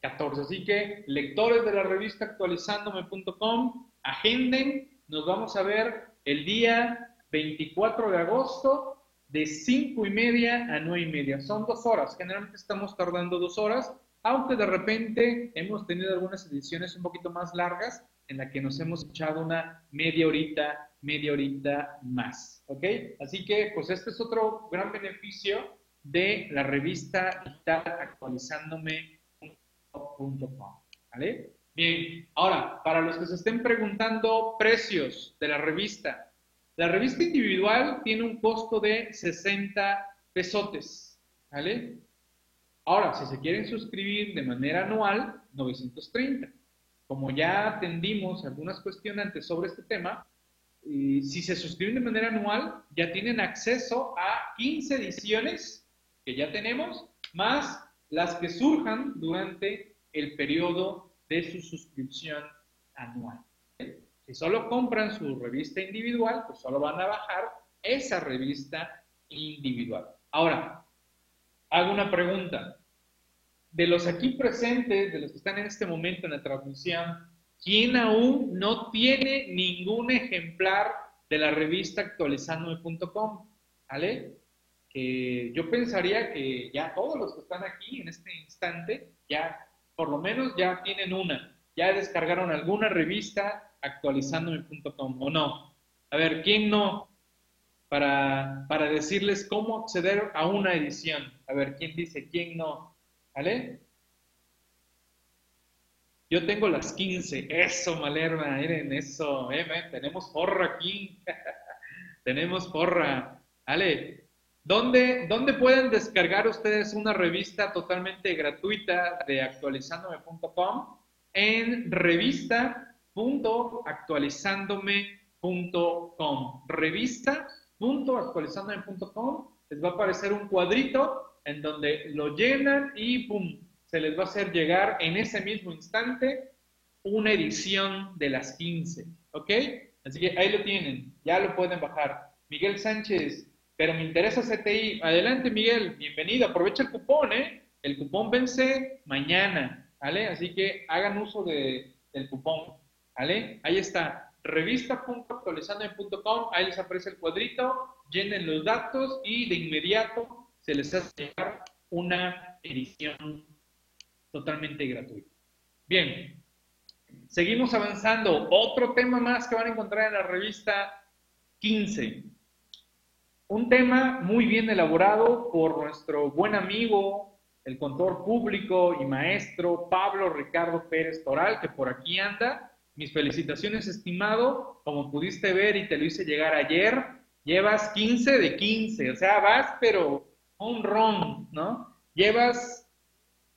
14. Así que, lectores de la revista actualizándome.com, agenden, nos vamos a ver el día 24 de agosto de 5 y media a 9 y media. Son dos horas, generalmente estamos tardando dos horas, aunque de repente hemos tenido algunas ediciones un poquito más largas en la que nos hemos echado una media horita, media horita más. ¿Ok? Así que, pues este es otro gran beneficio de la revista digital actualizándome.com. ¿Vale? Bien, ahora, para los que se estén preguntando precios de la revista, la revista individual tiene un costo de 60 pesotes, ¿vale? Ahora, si se quieren suscribir de manera anual, 930. Como ya atendimos algunas cuestionantes sobre este tema, si se suscriben de manera anual, ya tienen acceso a 15 ediciones que ya tenemos, más las que surjan durante el periodo de su suscripción anual. Si solo compran su revista individual, pues solo van a bajar esa revista individual. Ahora, hago una pregunta. de los aquí presentes, de los que están en este momento en la transmisión, ¿quién aún no tiene ningún ejemplar de la revista actualizandome.com? ¿Vale? Que yo pensaría que ya todos los que están aquí en este instante, ya por lo menos ya tienen una, ya descargaron alguna revista actualizandome.com o no. A ver, ¿quién no? Para, para decirles cómo acceder a una edición. A ver, ¿quién dice? ¿Quién no? ¿Vale? Yo tengo las 15. Eso, Malerva, miren, eso. Eh, tenemos porra aquí. tenemos porra. ¿Vale? ¿Dónde, ¿Dónde pueden descargar ustedes una revista totalmente gratuita de actualizandome.com? En revista.actualizandome.com. Revista.actualizandome.com. Les va a aparecer un cuadrito en donde lo llenan y ¡pum! Se les va a hacer llegar en ese mismo instante una edición de las 15, ¿ok? Así que ahí lo tienen, ya lo pueden bajar. Miguel Sánchez, pero me interesa CTI. Adelante, Miguel, bienvenido. Aprovecha el cupón, ¿eh? El cupón vence mañana, ¿vale? Así que hagan uso de, del cupón, Ahí está, revista.actualizando.com, ahí les aparece el cuadrito, llenen los datos y de inmediato se les hace llegar una edición totalmente gratuita. Bien, seguimos avanzando. Otro tema más que van a encontrar en la revista 15. Un tema muy bien elaborado por nuestro buen amigo, el contador público y maestro Pablo Ricardo Pérez Toral, que por aquí anda. Mis felicitaciones, estimado. Como pudiste ver y te lo hice llegar ayer, llevas 15 de 15. O sea, vas, pero un ron, ¿no? Llevas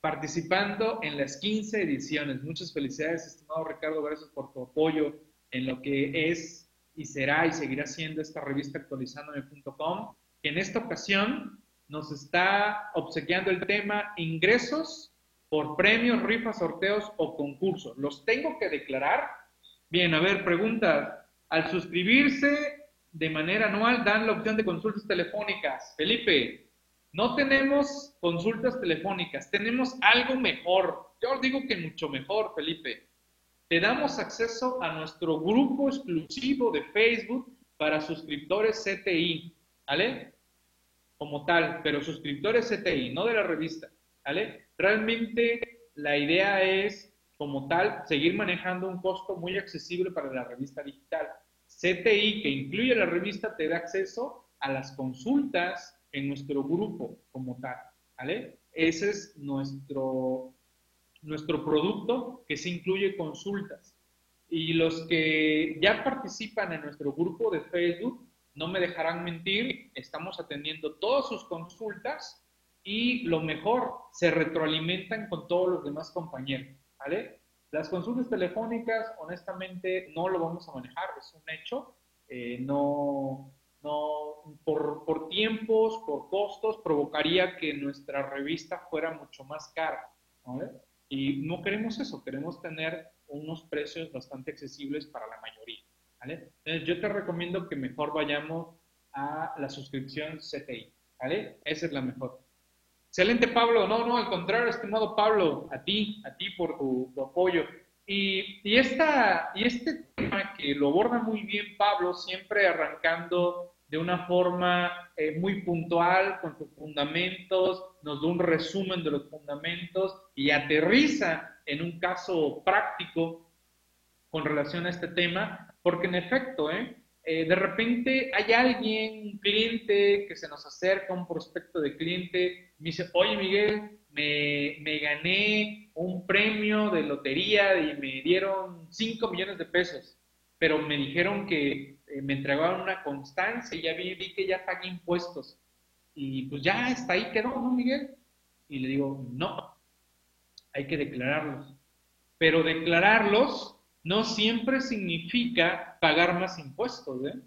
participando en las 15 ediciones. Muchas felicidades, estimado Ricardo, gracias por tu apoyo en lo que es y será y seguirá siendo esta revista actualizandome.com, que en esta ocasión nos está obsequiando el tema ingresos por premios, rifas, sorteos o concursos. ¿Los tengo que declarar? Bien, a ver, pregunta. Al suscribirse de manera anual dan la opción de consultas telefónicas. Felipe, no tenemos consultas telefónicas, tenemos algo mejor. Yo os digo que mucho mejor, Felipe. Te damos acceso a nuestro grupo exclusivo de Facebook para suscriptores CTI, ¿vale? Como tal, pero suscriptores CTI, no de la revista, ¿vale? Realmente la idea es, como tal, seguir manejando un costo muy accesible para la revista digital. CTI, que incluye la revista, te da acceso a las consultas, en nuestro grupo como tal, ¿vale? Ese es nuestro, nuestro producto que se incluye consultas. Y los que ya participan en nuestro grupo de Facebook, no me dejarán mentir, estamos atendiendo todas sus consultas y lo mejor, se retroalimentan con todos los demás compañeros, ¿vale? Las consultas telefónicas, honestamente, no lo vamos a manejar, es un hecho. Eh, no, no, por, por, tiempos, por costos, provocaría que nuestra revista fuera mucho más cara. Y no queremos eso, queremos tener unos precios bastante accesibles para la mayoría. ¿vale? Entonces yo te recomiendo que mejor vayamos a la suscripción CTI. ¿vale? Esa es la mejor. Excelente, Pablo. No, no, al contrario, estimado Pablo, a ti, a ti por tu, apoyo. Y, y, esta, y este tema que lo aborda muy bien Pablo, siempre arrancando de una forma eh, muy puntual con sus fundamentos, nos da un resumen de los fundamentos y aterriza en un caso práctico con relación a este tema, porque en efecto, ¿eh? Eh, de repente hay alguien, un cliente que se nos acerca, un prospecto de cliente, me dice, oye Miguel, me, me gané un premio de lotería y me dieron 5 millones de pesos, pero me dijeron que eh, me entregaron una constancia y ya vi, que ya pagué impuestos. Y pues ya está ahí quedó, ¿no, Miguel? Y le digo, no, hay que declararlos. Pero declararlos no siempre significa pagar más impuestos, ¿eh?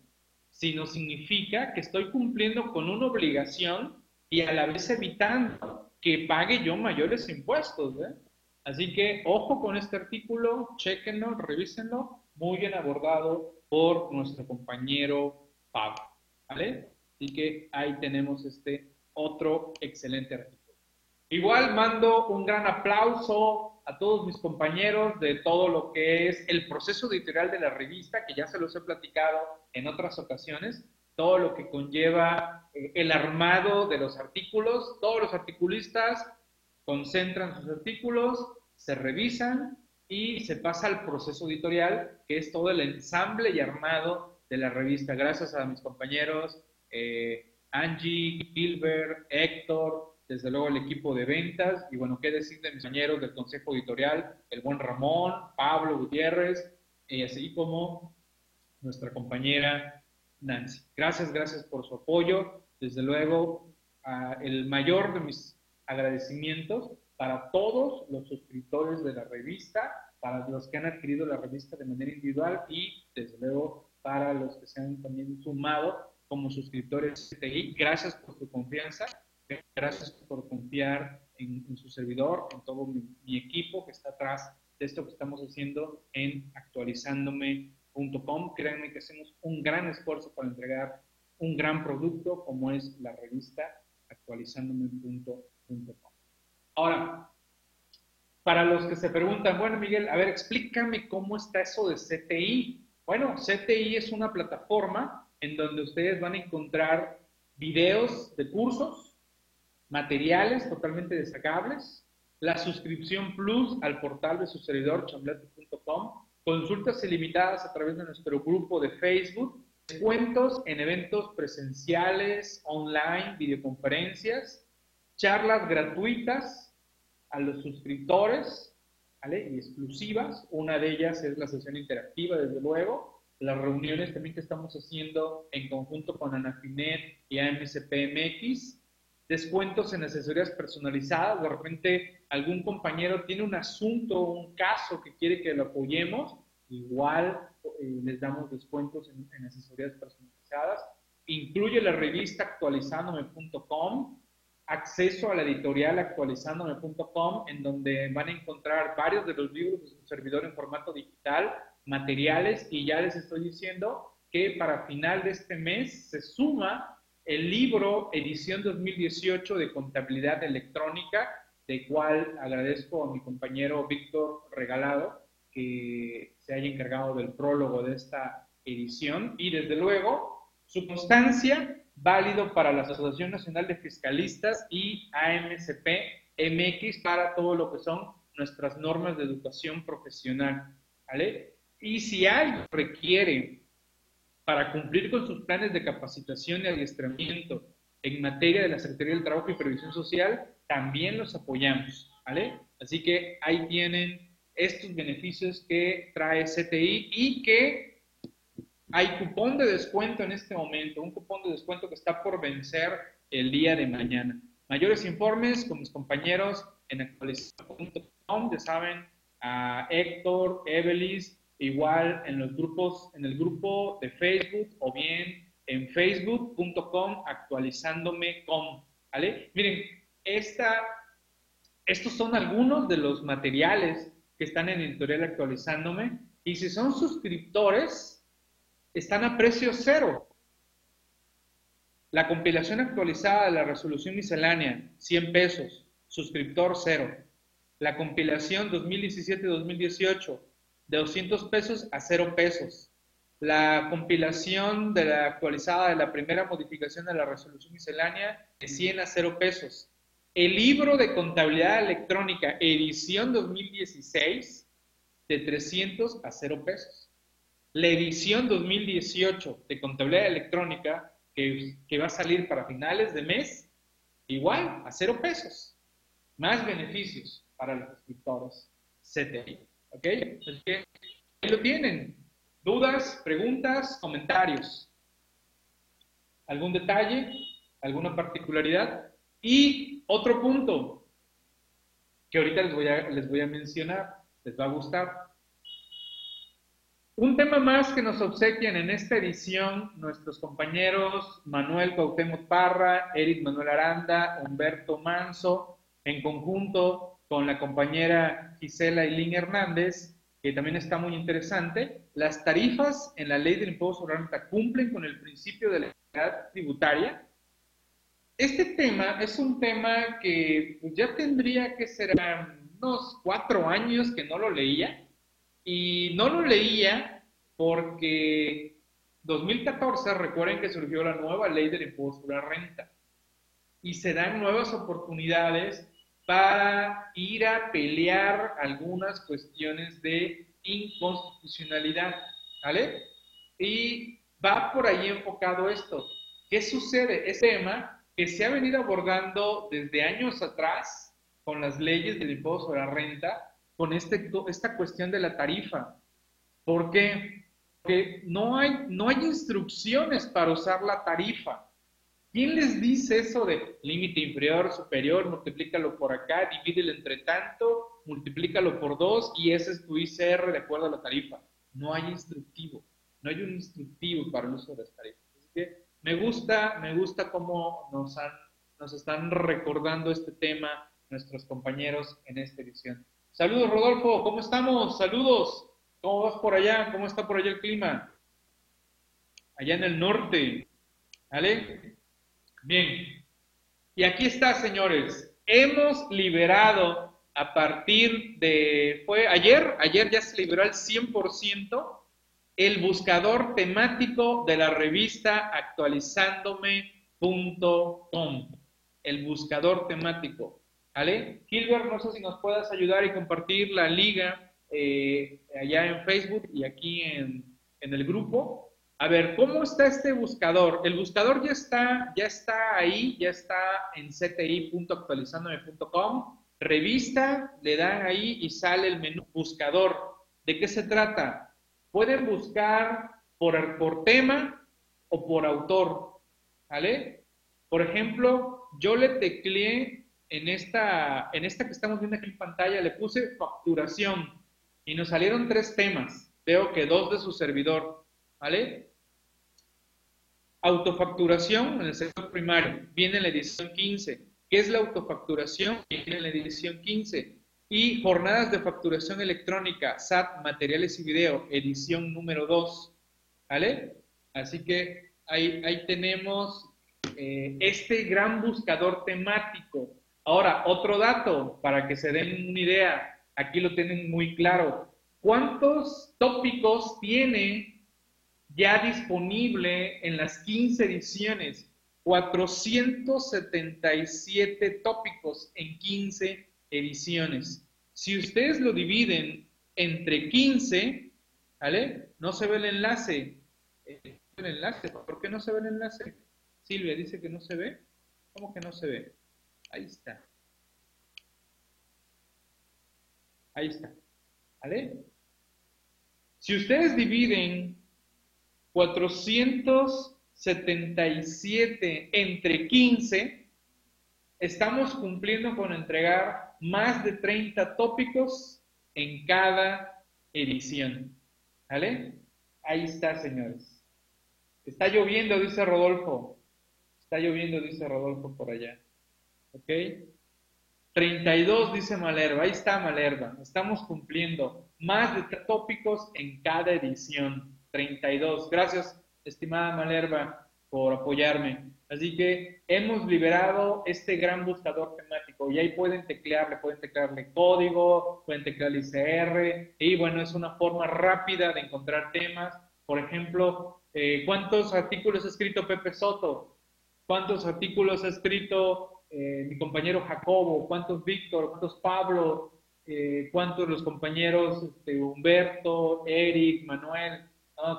sino significa que estoy cumpliendo con una obligación y a la vez evitando que pague yo mayores impuestos. ¿eh? Así que ojo con este artículo, chequenlo, revísenlo, muy bien abordado por nuestro compañero Pablo. ¿Vale? Así que ahí tenemos este otro excelente artículo. Igual mando un gran aplauso a todos mis compañeros de todo lo que es el proceso editorial de la revista, que ya se los he platicado en otras ocasiones, todo lo que conlleva eh, el armado de los artículos, todos los articulistas concentran sus artículos, se revisan y se pasa al proceso editorial, que es todo el ensamble y armado de la revista. Gracias a mis compañeros eh, Angie, Gilbert, Héctor, desde luego el equipo de ventas, y bueno, qué decir de mis compañeros del consejo editorial, el buen Ramón, Pablo Gutiérrez, y así como nuestra compañera Nancy. Gracias, gracias por su apoyo. Desde luego, el mayor de mis agradecimientos para todos los suscriptores de la revista, para los que han adquirido la revista de manera individual y, desde luego, para los que se han también sumado como suscriptores de Gracias por su confianza, gracias por confiar en, su servidor, en todo mi, equipo que está atrás de esto que estamos haciendo en Créanme que hacemos un gran esfuerzo para entregar un gran producto como es la revista actualizándome.com. Ahora, para los que se preguntan, bueno, Miguel, a ver, explícame cómo está eso de CTI. Bueno, CTI es una plataforma en donde ustedes van a encontrar videos de cursos, materiales totalmente destacables, la suscripción plus al portal de su servidor chamblete.com, consultas ilimitadas a través de nuestro grupo de Facebook, descuentos en eventos presenciales, online, videoconferencias, charlas gratuitas a los suscriptores. Y exclusivas. Una de ellas es la sesión interactiva, desde luego. Las reuniones también que estamos haciendo en conjunto con Anafinet y AMCPMX. Descuentos en asesorías personalizadas. De repente algún compañero tiene un asunto, un caso que quiere que lo apoyemos. Igual eh, les damos descuentos en, en asesorías personalizadas. Incluye la revista actualizándome.com acceso a la editorial actualizándome.com, en donde van a encontrar varios de los libros de su servidor en formato digital, materiales, y ya les estoy diciendo que para final de este mes se suma el libro edición 2018 de contabilidad electrónica, de cual agradezco a mi compañero Víctor Regalado que se haya encargado del prólogo de esta edición y desde luego su constancia válido para la Asociación Nacional de Fiscalistas y AMCP MX para todo lo que son nuestras normas de educación profesional. ¿vale? Y si algo requiere para cumplir con sus planes de capacitación y adiestramiento en materia de la Secretaría del Trabajo y Previsión Social, también los apoyamos. ¿vale? Así que ahí tienen estos beneficios que trae CTI y que hay cupón de descuento en este momento, un cupón de descuento que está por vencer el día de mañana. Mayores informes con mis compañeros en actualización.com, ya saben, a Héctor, Evelis, igual en los grupos, en el grupo de Facebook o bien en facebook.com actualizándome.com, ¿vale? Miren, esta, estos son algunos de los materiales que están en editorial actualizándome y si son suscriptores, están a precio cero. La compilación actualizada de la resolución miscelánea, 100 pesos, suscriptor cero. La compilación 2017-2018, de 200 pesos a 0 pesos. La compilación de la actualizada de la primera modificación de la resolución miscelánea, de 100 a 0 pesos. El libro de contabilidad electrónica, edición 2016, de 300 a 0 pesos. La edición 2018 de contabilidad electrónica, que, va a salir para finales de mes, igual, a cero pesos. Más beneficios para los escritores CTI. ¿Ok? Así que ahí lo tienen. ¿Dudas, preguntas, comentarios? ¿Algún detalle? ¿Alguna particularidad? Y otro punto que ahorita les voy a, les voy a mencionar, les va a gustar. Un tema más que nos obsequian en esta edición nuestros compañeros Manuel Cuauhtémoc Parra, Eric Manuel Aranda, Humberto Manso, en conjunto con la compañera Gisela Ilín Hernández, que también está muy interesante. Las tarifas en la ley del impuesto sobre la renta cumplen con el principio de la equidad tributaria. este tema es un tema que pues, ya tendría que ser unos cuatro años que no lo leía. Y no lo leía porque 2014, recuerden que surgió la nueva ley del impuesto a la renta. Y se dan nuevas oportunidades para ir a pelear algunas cuestiones de inconstitucionalidad, ¿vale? Y va por ahí enfocado esto. ¿Qué sucede? Ese tema que se ha venido abordando desde años atrás con las leyes del impuesto sobre la renta, con este, esta cuestión de la tarifa. ¿Por qué? Porque no hay, no hay instrucciones para usar la tarifa. ¿Quién les dice eso de límite inferior, superior, multiplícalo por acá, divídelo entre tanto, multiplícalo por dos y ese es tu ICR de acuerdo a la tarifa? No hay instructivo, no hay un instructivo para el uso de las tarifas. Así que me gusta, me gusta cómo nos, han, nos están recordando este tema nuestros compañeros en esta edición. Saludos, Rodolfo, ¿cómo estamos? Saludos. ¿Cómo vas por allá? ¿Cómo está por allá el clima? Allá en el norte. ¿Vale? Bien, y aquí está, señores. Hemos liberado a partir de, fue ayer, ayer ya se liberó al 100% el buscador temático de la revista actualizándome.com. El buscador temático. ¿Vale? Gilbert, no sé si nos puedas ayudar y compartir la liga eh, allá en Facebook y aquí en, en el grupo a ver, ¿cómo está este buscador? El buscador ya está, ya está ahí, ya está en cti.actualizandome.com. Revista, le dan ahí y sale el menú buscador. ¿De qué se trata? Pueden buscar por, por tema o por autor. ¿Vale? Por ejemplo, yo le tecleé en esta, en esta que estamos viendo aquí en pantalla, le puse facturación y nos salieron tres temas. Veo que dos de su servidor. ¿Vale? Autofacturación en el sector primario, viene en la edición 15. ¿Qué es la autofacturación? Viene en la edición 15. Y jornadas de facturación electrónica, SAT, materiales y video, edición número 2. ¿Vale? Así que ahí, tenemos eh, este gran buscador temático. Ahora, otro dato para que se den una idea, aquí lo tienen muy claro. ¿Cuántos tópicos tiene ya disponible en las 15 ediciones, 477 tópicos en 15 ediciones. Si ustedes lo dividen entre 15, ¿vale? No se ve el enlace. ¿Por qué no se ve el enlace? Silvia dice que no se ve. ¿Cómo que no se ve? Ahí está. Ahí está. ¿Vale? Si ustedes dividen 477 entre 15, estamos cumpliendo con entregar más de 30 tópicos en cada edición. ¿Vale? Ahí está, señores. Está lloviendo, dice Rodolfo. Está lloviendo, dice Rodolfo por allá. ¿Ok? 32, dice Malerva. Ahí está Malerva. Estamos cumpliendo más de tópicos en cada edición. 32. Gracias, estimada Malerva, por apoyarme. Así que hemos liberado este gran buscador temático y ahí pueden teclearle, pueden teclearle código, pueden teclearle ICR y bueno, es una forma rápida de encontrar temas. Por ejemplo, eh, ¿cuántos artículos ha escrito Pepe Soto? ¿Cuántos artículos ha escrito eh, mi compañero Jacobo? ¿Cuántos Víctor? ¿Cuántos Pablo? Eh, ¿Cuántos los compañeros este, Humberto, Eric, Manuel?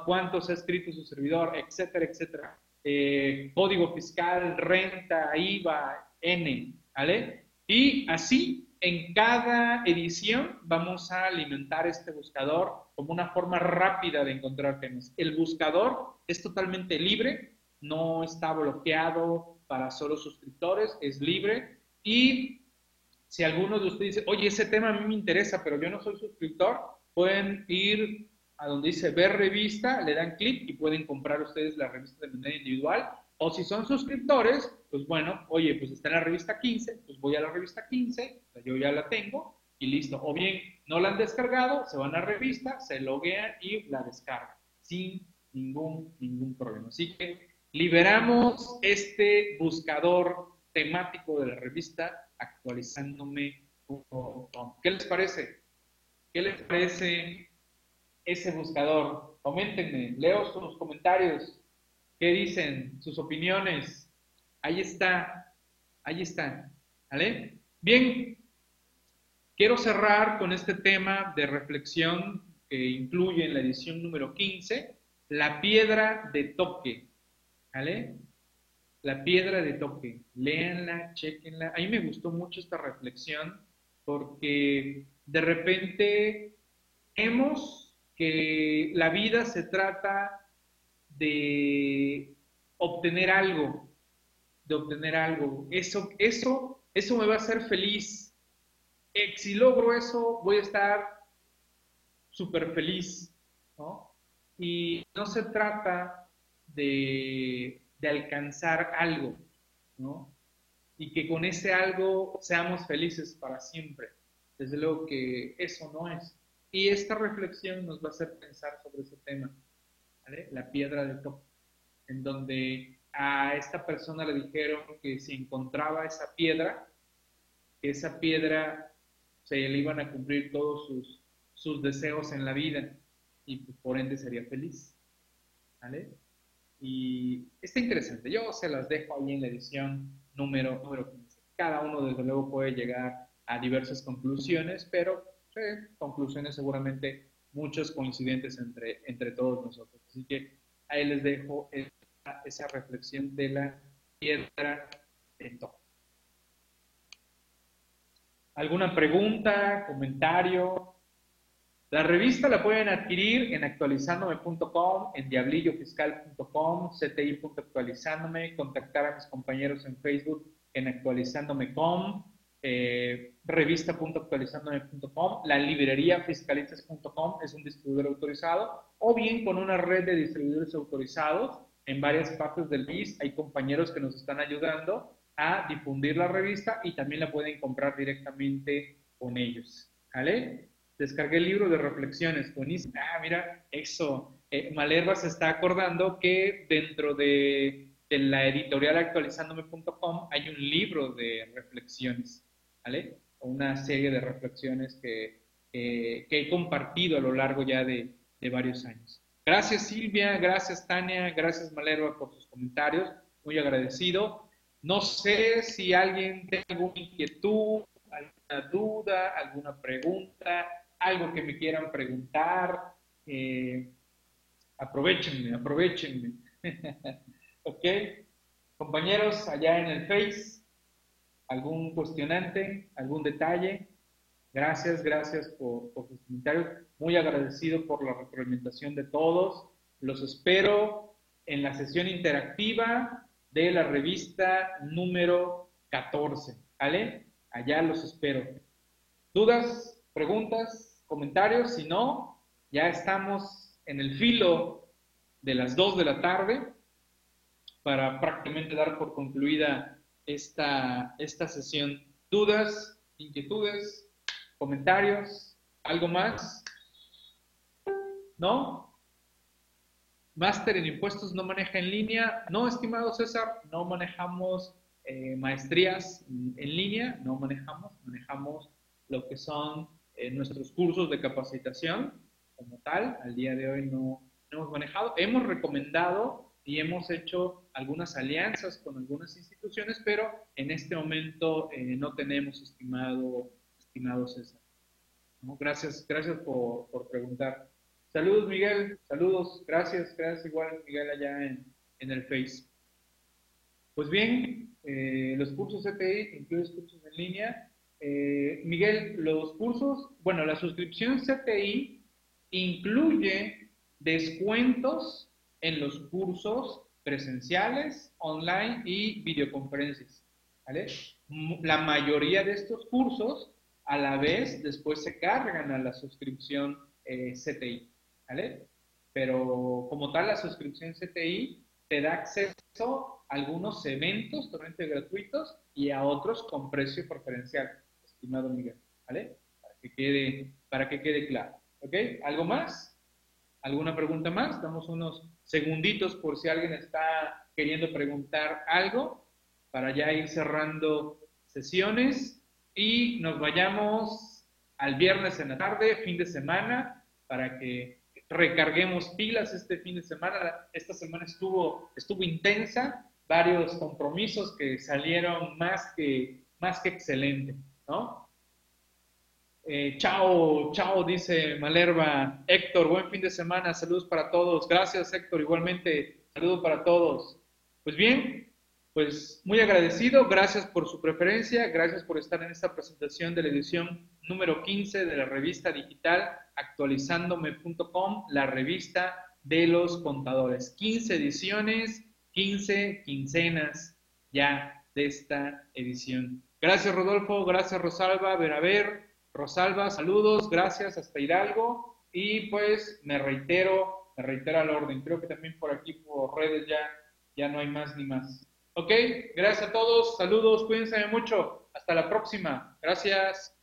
Cuántos ha escrito su servidor, etcétera, etcétera. Eh, código fiscal, renta, IVA, N, ¿vale? Y así, en cada edición vamos a alimentar este buscador como una forma rápida de encontrar temas. El buscador es totalmente libre, no está bloqueado para solo suscriptores, es libre y si alguno de ustedes dice, oye, ese tema a mí me interesa, pero yo no soy suscriptor, pueden ir a donde dice ver revista, le dan clic y pueden comprar ustedes la revista de manera individual. O si son suscriptores, pues bueno, oye, pues está en la revista 15, pues voy a la revista 15, yo ya la tengo y listo. O bien, no la han descargado, se van a la revista, se loguean y la descargan sin ningún, ningún problema. Así que liberamos este buscador temático de la revista actualizándome.com. ¿Qué les parece? ¿Qué les parece ese buscador? Coméntenme, leo sus comentarios. ¿Qué dicen? Sus opiniones. Ahí está, ahí está. ¿Vale? Bien, quiero cerrar con este tema de reflexión que incluye en la edición número 15, la piedra de toque. ¿Vale? La piedra de toque. Léanla, chequenla. A mí me gustó mucho esta reflexión porque de repente vemos que la vida se trata de obtener algo, de obtener algo. Eso, eso, eso me va a hacer feliz. Eh, si logro eso, voy a estar súper feliz, ¿no? Y no se trata de, de alcanzar algo, ¿no? Y que con ese algo seamos felices para siempre. Desde luego que eso no es. Y esta reflexión nos va a hacer pensar sobre ese tema, ¿vale? La piedra de toque, en donde a esta persona le dijeron que si encontraba esa piedra, que esa piedra se le iban a cumplir todos sus, sus deseos en la vida y por ende sería feliz. ¿Vale? Y está interesante. Yo se las dejo ahí en la edición número, número 15. Cada uno, desde luego, puede llegar a diversas conclusiones, pero conclusiones seguramente muchos coincidentes entre, entre todos nosotros. Así que ahí les dejo esa, reflexión de la piedra de toque. ¿Alguna pregunta, comentario? La revista la pueden adquirir en actualizandome.com, en diablillofiscal.com, cti.actualizándome, contactar a mis compañeros en Facebook en actualizándome.com, eh, revista.actualizándome.com, la librería fiscalistas.com es un distribuidor autorizado, o bien con una red de distribuidores autorizados en varias partes del país. Hay compañeros que nos están ayudando a difundir la revista y también la pueden comprar directamente con ellos. ¿Vale? Descargué el libro de reflexiones, buenísimo. Ah, mira, eso. Eh, Malerva se está acordando que dentro de, la editorial actualizándome.com hay un libro de reflexiones, ¿vale? Una serie de reflexiones que, que he compartido a lo largo ya de, de varios años. Gracias Silvia, gracias Tania, gracias Malerva por sus comentarios, muy agradecido. No sé si alguien tiene alguna inquietud, alguna duda, alguna pregunta algo que me quieran preguntar, eh, aprovechenme, aprovechenme. ok, compañeros, allá en el Face, algún cuestionante, algún detalle. Gracias, gracias por, por sus comentarios. Muy agradecido por la retroalimentación de todos. Los espero en la sesión interactiva de la revista número 14. ¿Vale? Allá los espero. ¿Dudas? ¿Preguntas? comentarios, si no, ya estamos en el filo de las 2 de la tarde para prácticamente dar por concluida esta, esta sesión. ¿Dudas, inquietudes, comentarios? ¿Algo más? ¿No? Máster en impuestos no maneja en línea. No, estimado César, no manejamos eh, maestrías en línea, no manejamos, manejamos lo que son nuestros cursos de capacitación como tal, al día de hoy no, hemos manejado. Hemos recomendado y hemos hecho algunas alianzas con algunas instituciones, pero en este momento eh, no tenemos estimado, César. Gracias, gracias por, por, preguntar. Saludos, Miguel. Saludos. Gracias, gracias igual, Miguel, allá en, en el Face. Pues bien, eh, los cursos CTI, incluyen cursos en línea, eh, Miguel, los cursos, bueno, la suscripción CTI incluye descuentos en los cursos presenciales, online y videoconferencias. ¿vale? La mayoría de estos cursos a la vez después se cargan a la suscripción eh, CTI. ¿vale? Pero como tal, la suscripción CTI te da acceso a algunos eventos totalmente gratuitos y a otros con precio preferencial estimado Miguel, ¿vale? Para que quede, para que quede claro. ¿Ok? ¿Algo más? ¿Alguna pregunta más? Damos unos segunditos por si alguien está queriendo preguntar algo para ya ir cerrando sesiones y nos vayamos al viernes en la tarde, fin de semana, para que recarguemos pilas este fin de semana. Esta semana estuvo, estuvo intensa, varios compromisos que salieron más que, más que excelente, ¿no? Eh, chao, chao, dice Malerva. Héctor, buen fin de semana, saludos para todos. Gracias, Héctor, igualmente, saludos para todos. Pues bien, pues muy agradecido, gracias por su preferencia, gracias por estar en esta presentación de la edición número 15 de la revista digital actualizándome.com, la revista de los contadores. 15 ediciones, 15 quincenas ya de esta edición. Gracias Rodolfo, gracias Rosalba, ver Rosalba, saludos, gracias, hasta Hidalgo. Y pues me reitero, me reitero al orden. Creo que también por aquí, por redes ya, ya no hay más ni más. Ok, gracias a todos, saludos, cuídense mucho. Hasta la próxima. Gracias.